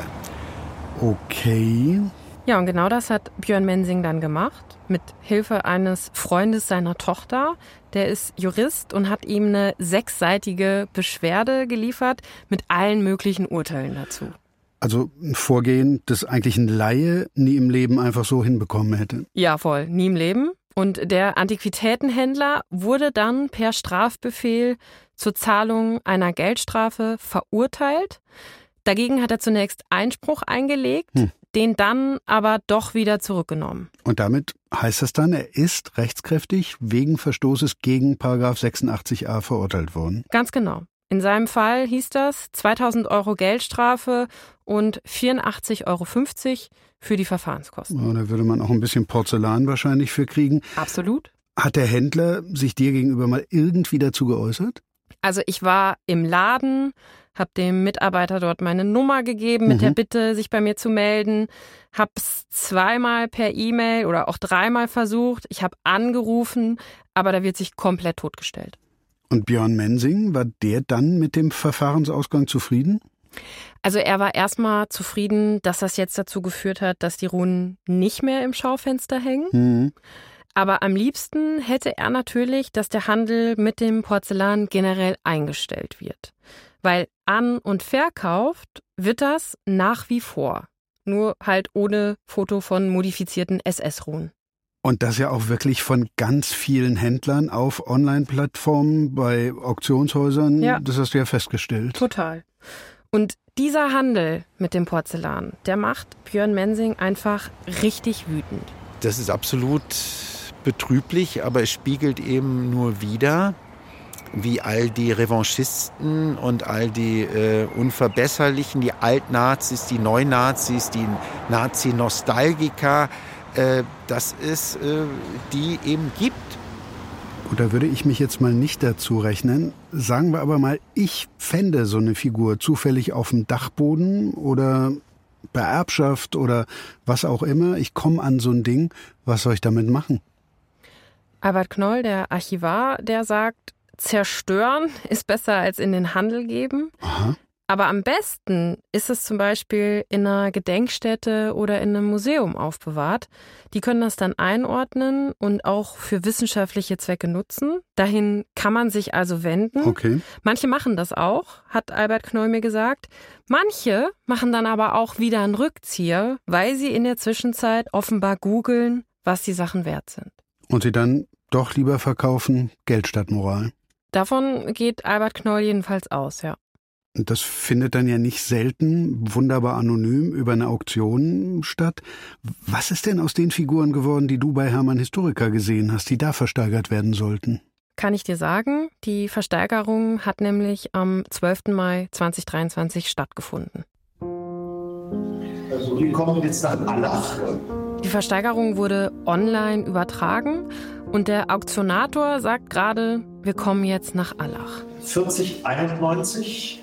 Okay. Ja, und genau das hat Björn Mensing dann gemacht, mit Hilfe eines Freundes seiner Tochter. Der ist Jurist und hat ihm eine sechsseitige Beschwerde geliefert mit allen möglichen Urteilen dazu. Also ein Vorgehen, das eigentlich ein Laie nie im Leben einfach so hinbekommen hätte. Ja, voll, nie im Leben. Und der Antiquitätenhändler wurde dann per Strafbefehl zur Zahlung einer Geldstrafe verurteilt. Dagegen hat er zunächst Einspruch eingelegt, hm. den dann aber doch wieder zurückgenommen. Und damit heißt das dann, er ist rechtskräftig wegen Verstoßes gegen 86a verurteilt worden? Ganz genau. In seinem Fall hieß das 2000 Euro Geldstrafe und 84,50 Euro für die Verfahrenskosten. Ja, da würde man auch ein bisschen Porzellan wahrscheinlich für kriegen. Absolut. Hat der Händler sich dir gegenüber mal irgendwie dazu geäußert? Also ich war im Laden, habe dem Mitarbeiter dort meine Nummer gegeben mit mhm. der Bitte, sich bei mir zu melden, habe es zweimal per E-Mail oder auch dreimal versucht. Ich habe angerufen, aber da wird sich komplett totgestellt. Und Björn Mensing, war der dann mit dem Verfahrensausgang zufrieden? Also er war erstmal zufrieden, dass das jetzt dazu geführt hat, dass die Runen nicht mehr im Schaufenster hängen. Mhm. Aber am liebsten hätte er natürlich, dass der Handel mit dem Porzellan generell eingestellt wird. Weil an- und verkauft wird das nach wie vor. Nur halt ohne Foto von modifizierten SS-Runen. Und das ja auch wirklich von ganz vielen Händlern auf Online-Plattformen, bei Auktionshäusern. Ja. Das hast du ja festgestellt. Total. Und dieser Handel mit dem Porzellan, der macht Björn Mensing einfach richtig wütend. Das ist absolut betrüblich, aber es spiegelt eben nur wieder, wie all die Revanchisten und all die äh, Unverbesserlichen, die Altnazis, die Neunazis, die Nazi-Nostalgiker, äh, dass es äh, die eben gibt. Und da würde ich mich jetzt mal nicht dazu rechnen. Sagen wir aber mal, ich fände so eine Figur zufällig auf dem Dachboden oder bei Erbschaft oder was auch immer. Ich komme an so ein Ding. Was soll ich damit machen? Albert Knoll, der Archivar, der sagt, zerstören ist besser als in den Handel geben. Aha. Aber am besten ist es zum Beispiel in einer Gedenkstätte oder in einem Museum aufbewahrt. Die können das dann einordnen und auch für wissenschaftliche Zwecke nutzen. Dahin kann man sich also wenden. Okay. Manche machen das auch, hat Albert Knoll mir gesagt. Manche machen dann aber auch wieder einen Rückzieher, weil sie in der Zwischenzeit offenbar googeln, was die Sachen wert sind. Und sie dann doch lieber verkaufen, Geld statt Moral. Davon geht Albert Knoll jedenfalls aus, ja. Das findet dann ja nicht selten wunderbar anonym über eine Auktion statt. Was ist denn aus den Figuren geworden, die du bei Hermann Historiker gesehen hast, die da versteigert werden sollten? Kann ich dir sagen, die Versteigerung hat nämlich am 12. Mai 2023 stattgefunden. Also wir kommen jetzt nach Allach. Die Versteigerung wurde online übertragen und der Auktionator sagt gerade, wir kommen jetzt nach Allach. 4091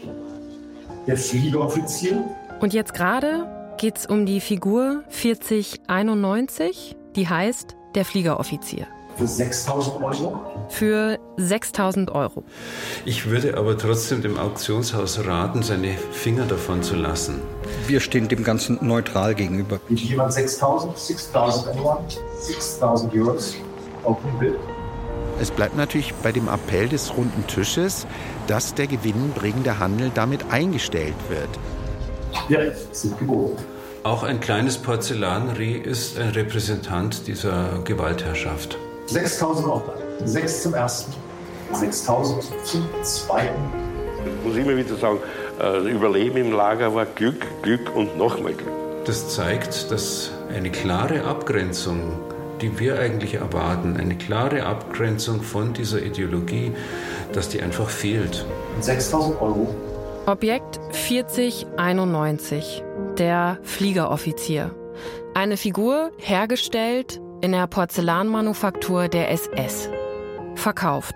der Fliegeroffizier. Und jetzt gerade geht es um die Figur 4091, die heißt der Fliegeroffizier. Für 6000 Euro? Für 6000 Euro. Ich würde aber trotzdem dem Auktionshaus raten, seine Finger davon zu lassen. Wir stehen dem Ganzen neutral gegenüber. Gibt jemand 6000? 6000 anyone? 6000 Euros? Open bid? Es bleibt natürlich bei dem Appell des runden Tisches, dass der gewinnbringende Handel damit eingestellt wird. Ja, sind geboten. Auch ein kleines Porzellanreh ist ein Repräsentant dieser Gewaltherrschaft. 6000 Euro. 6 zum ersten, 6000 zum zweiten. Ich muss immer wieder sagen, äh, Überleben im Lager war Glück, Glück und nochmal Glück. Das zeigt, dass eine klare Abgrenzung die wir eigentlich erwarten, eine klare Abgrenzung von dieser Ideologie, dass die einfach fehlt. 6000 Euro. Objekt 4091, der Fliegeroffizier. Eine Figur hergestellt in der Porzellanmanufaktur der SS. Verkauft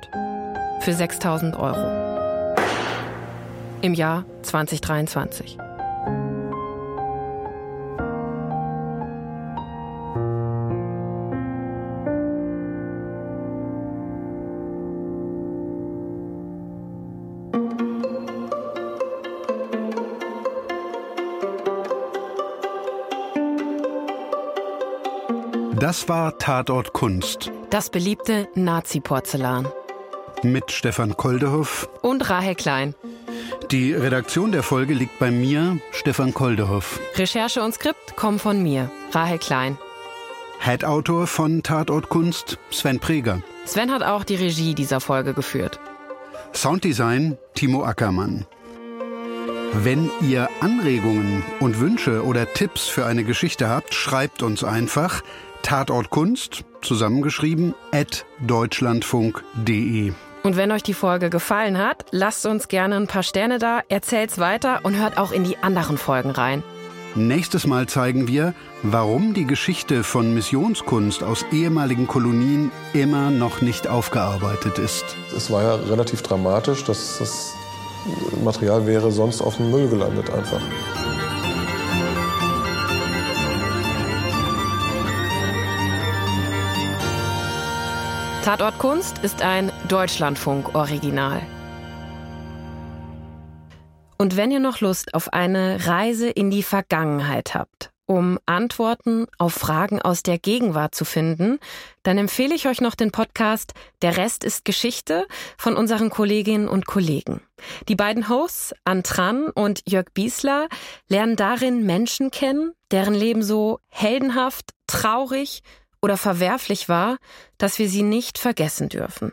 für 6000 Euro. Im Jahr 2023. Das war Tatort Kunst. Das beliebte Nazi-Porzellan. Mit Stefan Koldehoff und Rahel Klein. Die Redaktion der Folge liegt bei mir, Stefan Koldehoff. Recherche und Skript kommen von mir, Rahel Klein. Head-Autor von Tatort Kunst, Sven Preger. Sven hat auch die Regie dieser Folge geführt. Sounddesign, Timo Ackermann. Wenn ihr Anregungen und Wünsche oder Tipps für eine Geschichte habt, schreibt uns einfach Tatort Kunst, zusammengeschrieben, at deutschlandfunk.de. Und wenn euch die Folge gefallen hat, lasst uns gerne ein paar Sterne da, erzählt's weiter und hört auch in die anderen Folgen rein. Nächstes Mal zeigen wir, warum die Geschichte von Missionskunst aus ehemaligen Kolonien immer noch nicht aufgearbeitet ist. Es war ja relativ dramatisch, dass das Material wäre sonst auf dem Müll gelandet einfach. Tatort Kunst ist ein Deutschlandfunk-Original. Und wenn ihr noch Lust auf eine Reise in die Vergangenheit habt, um Antworten auf Fragen aus der Gegenwart zu finden, dann empfehle ich euch noch den Podcast Der Rest ist Geschichte von unseren Kolleginnen und Kollegen. Die beiden Hosts, Antran und Jörg Biesler, lernen darin Menschen kennen, deren Leben so heldenhaft, traurig oder verwerflich war, dass wir sie nicht vergessen dürfen.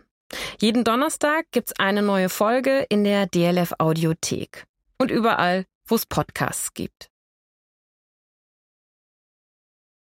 Jeden Donnerstag gibt's eine neue Folge in der DLF Audiothek und überall, wo es Podcasts gibt.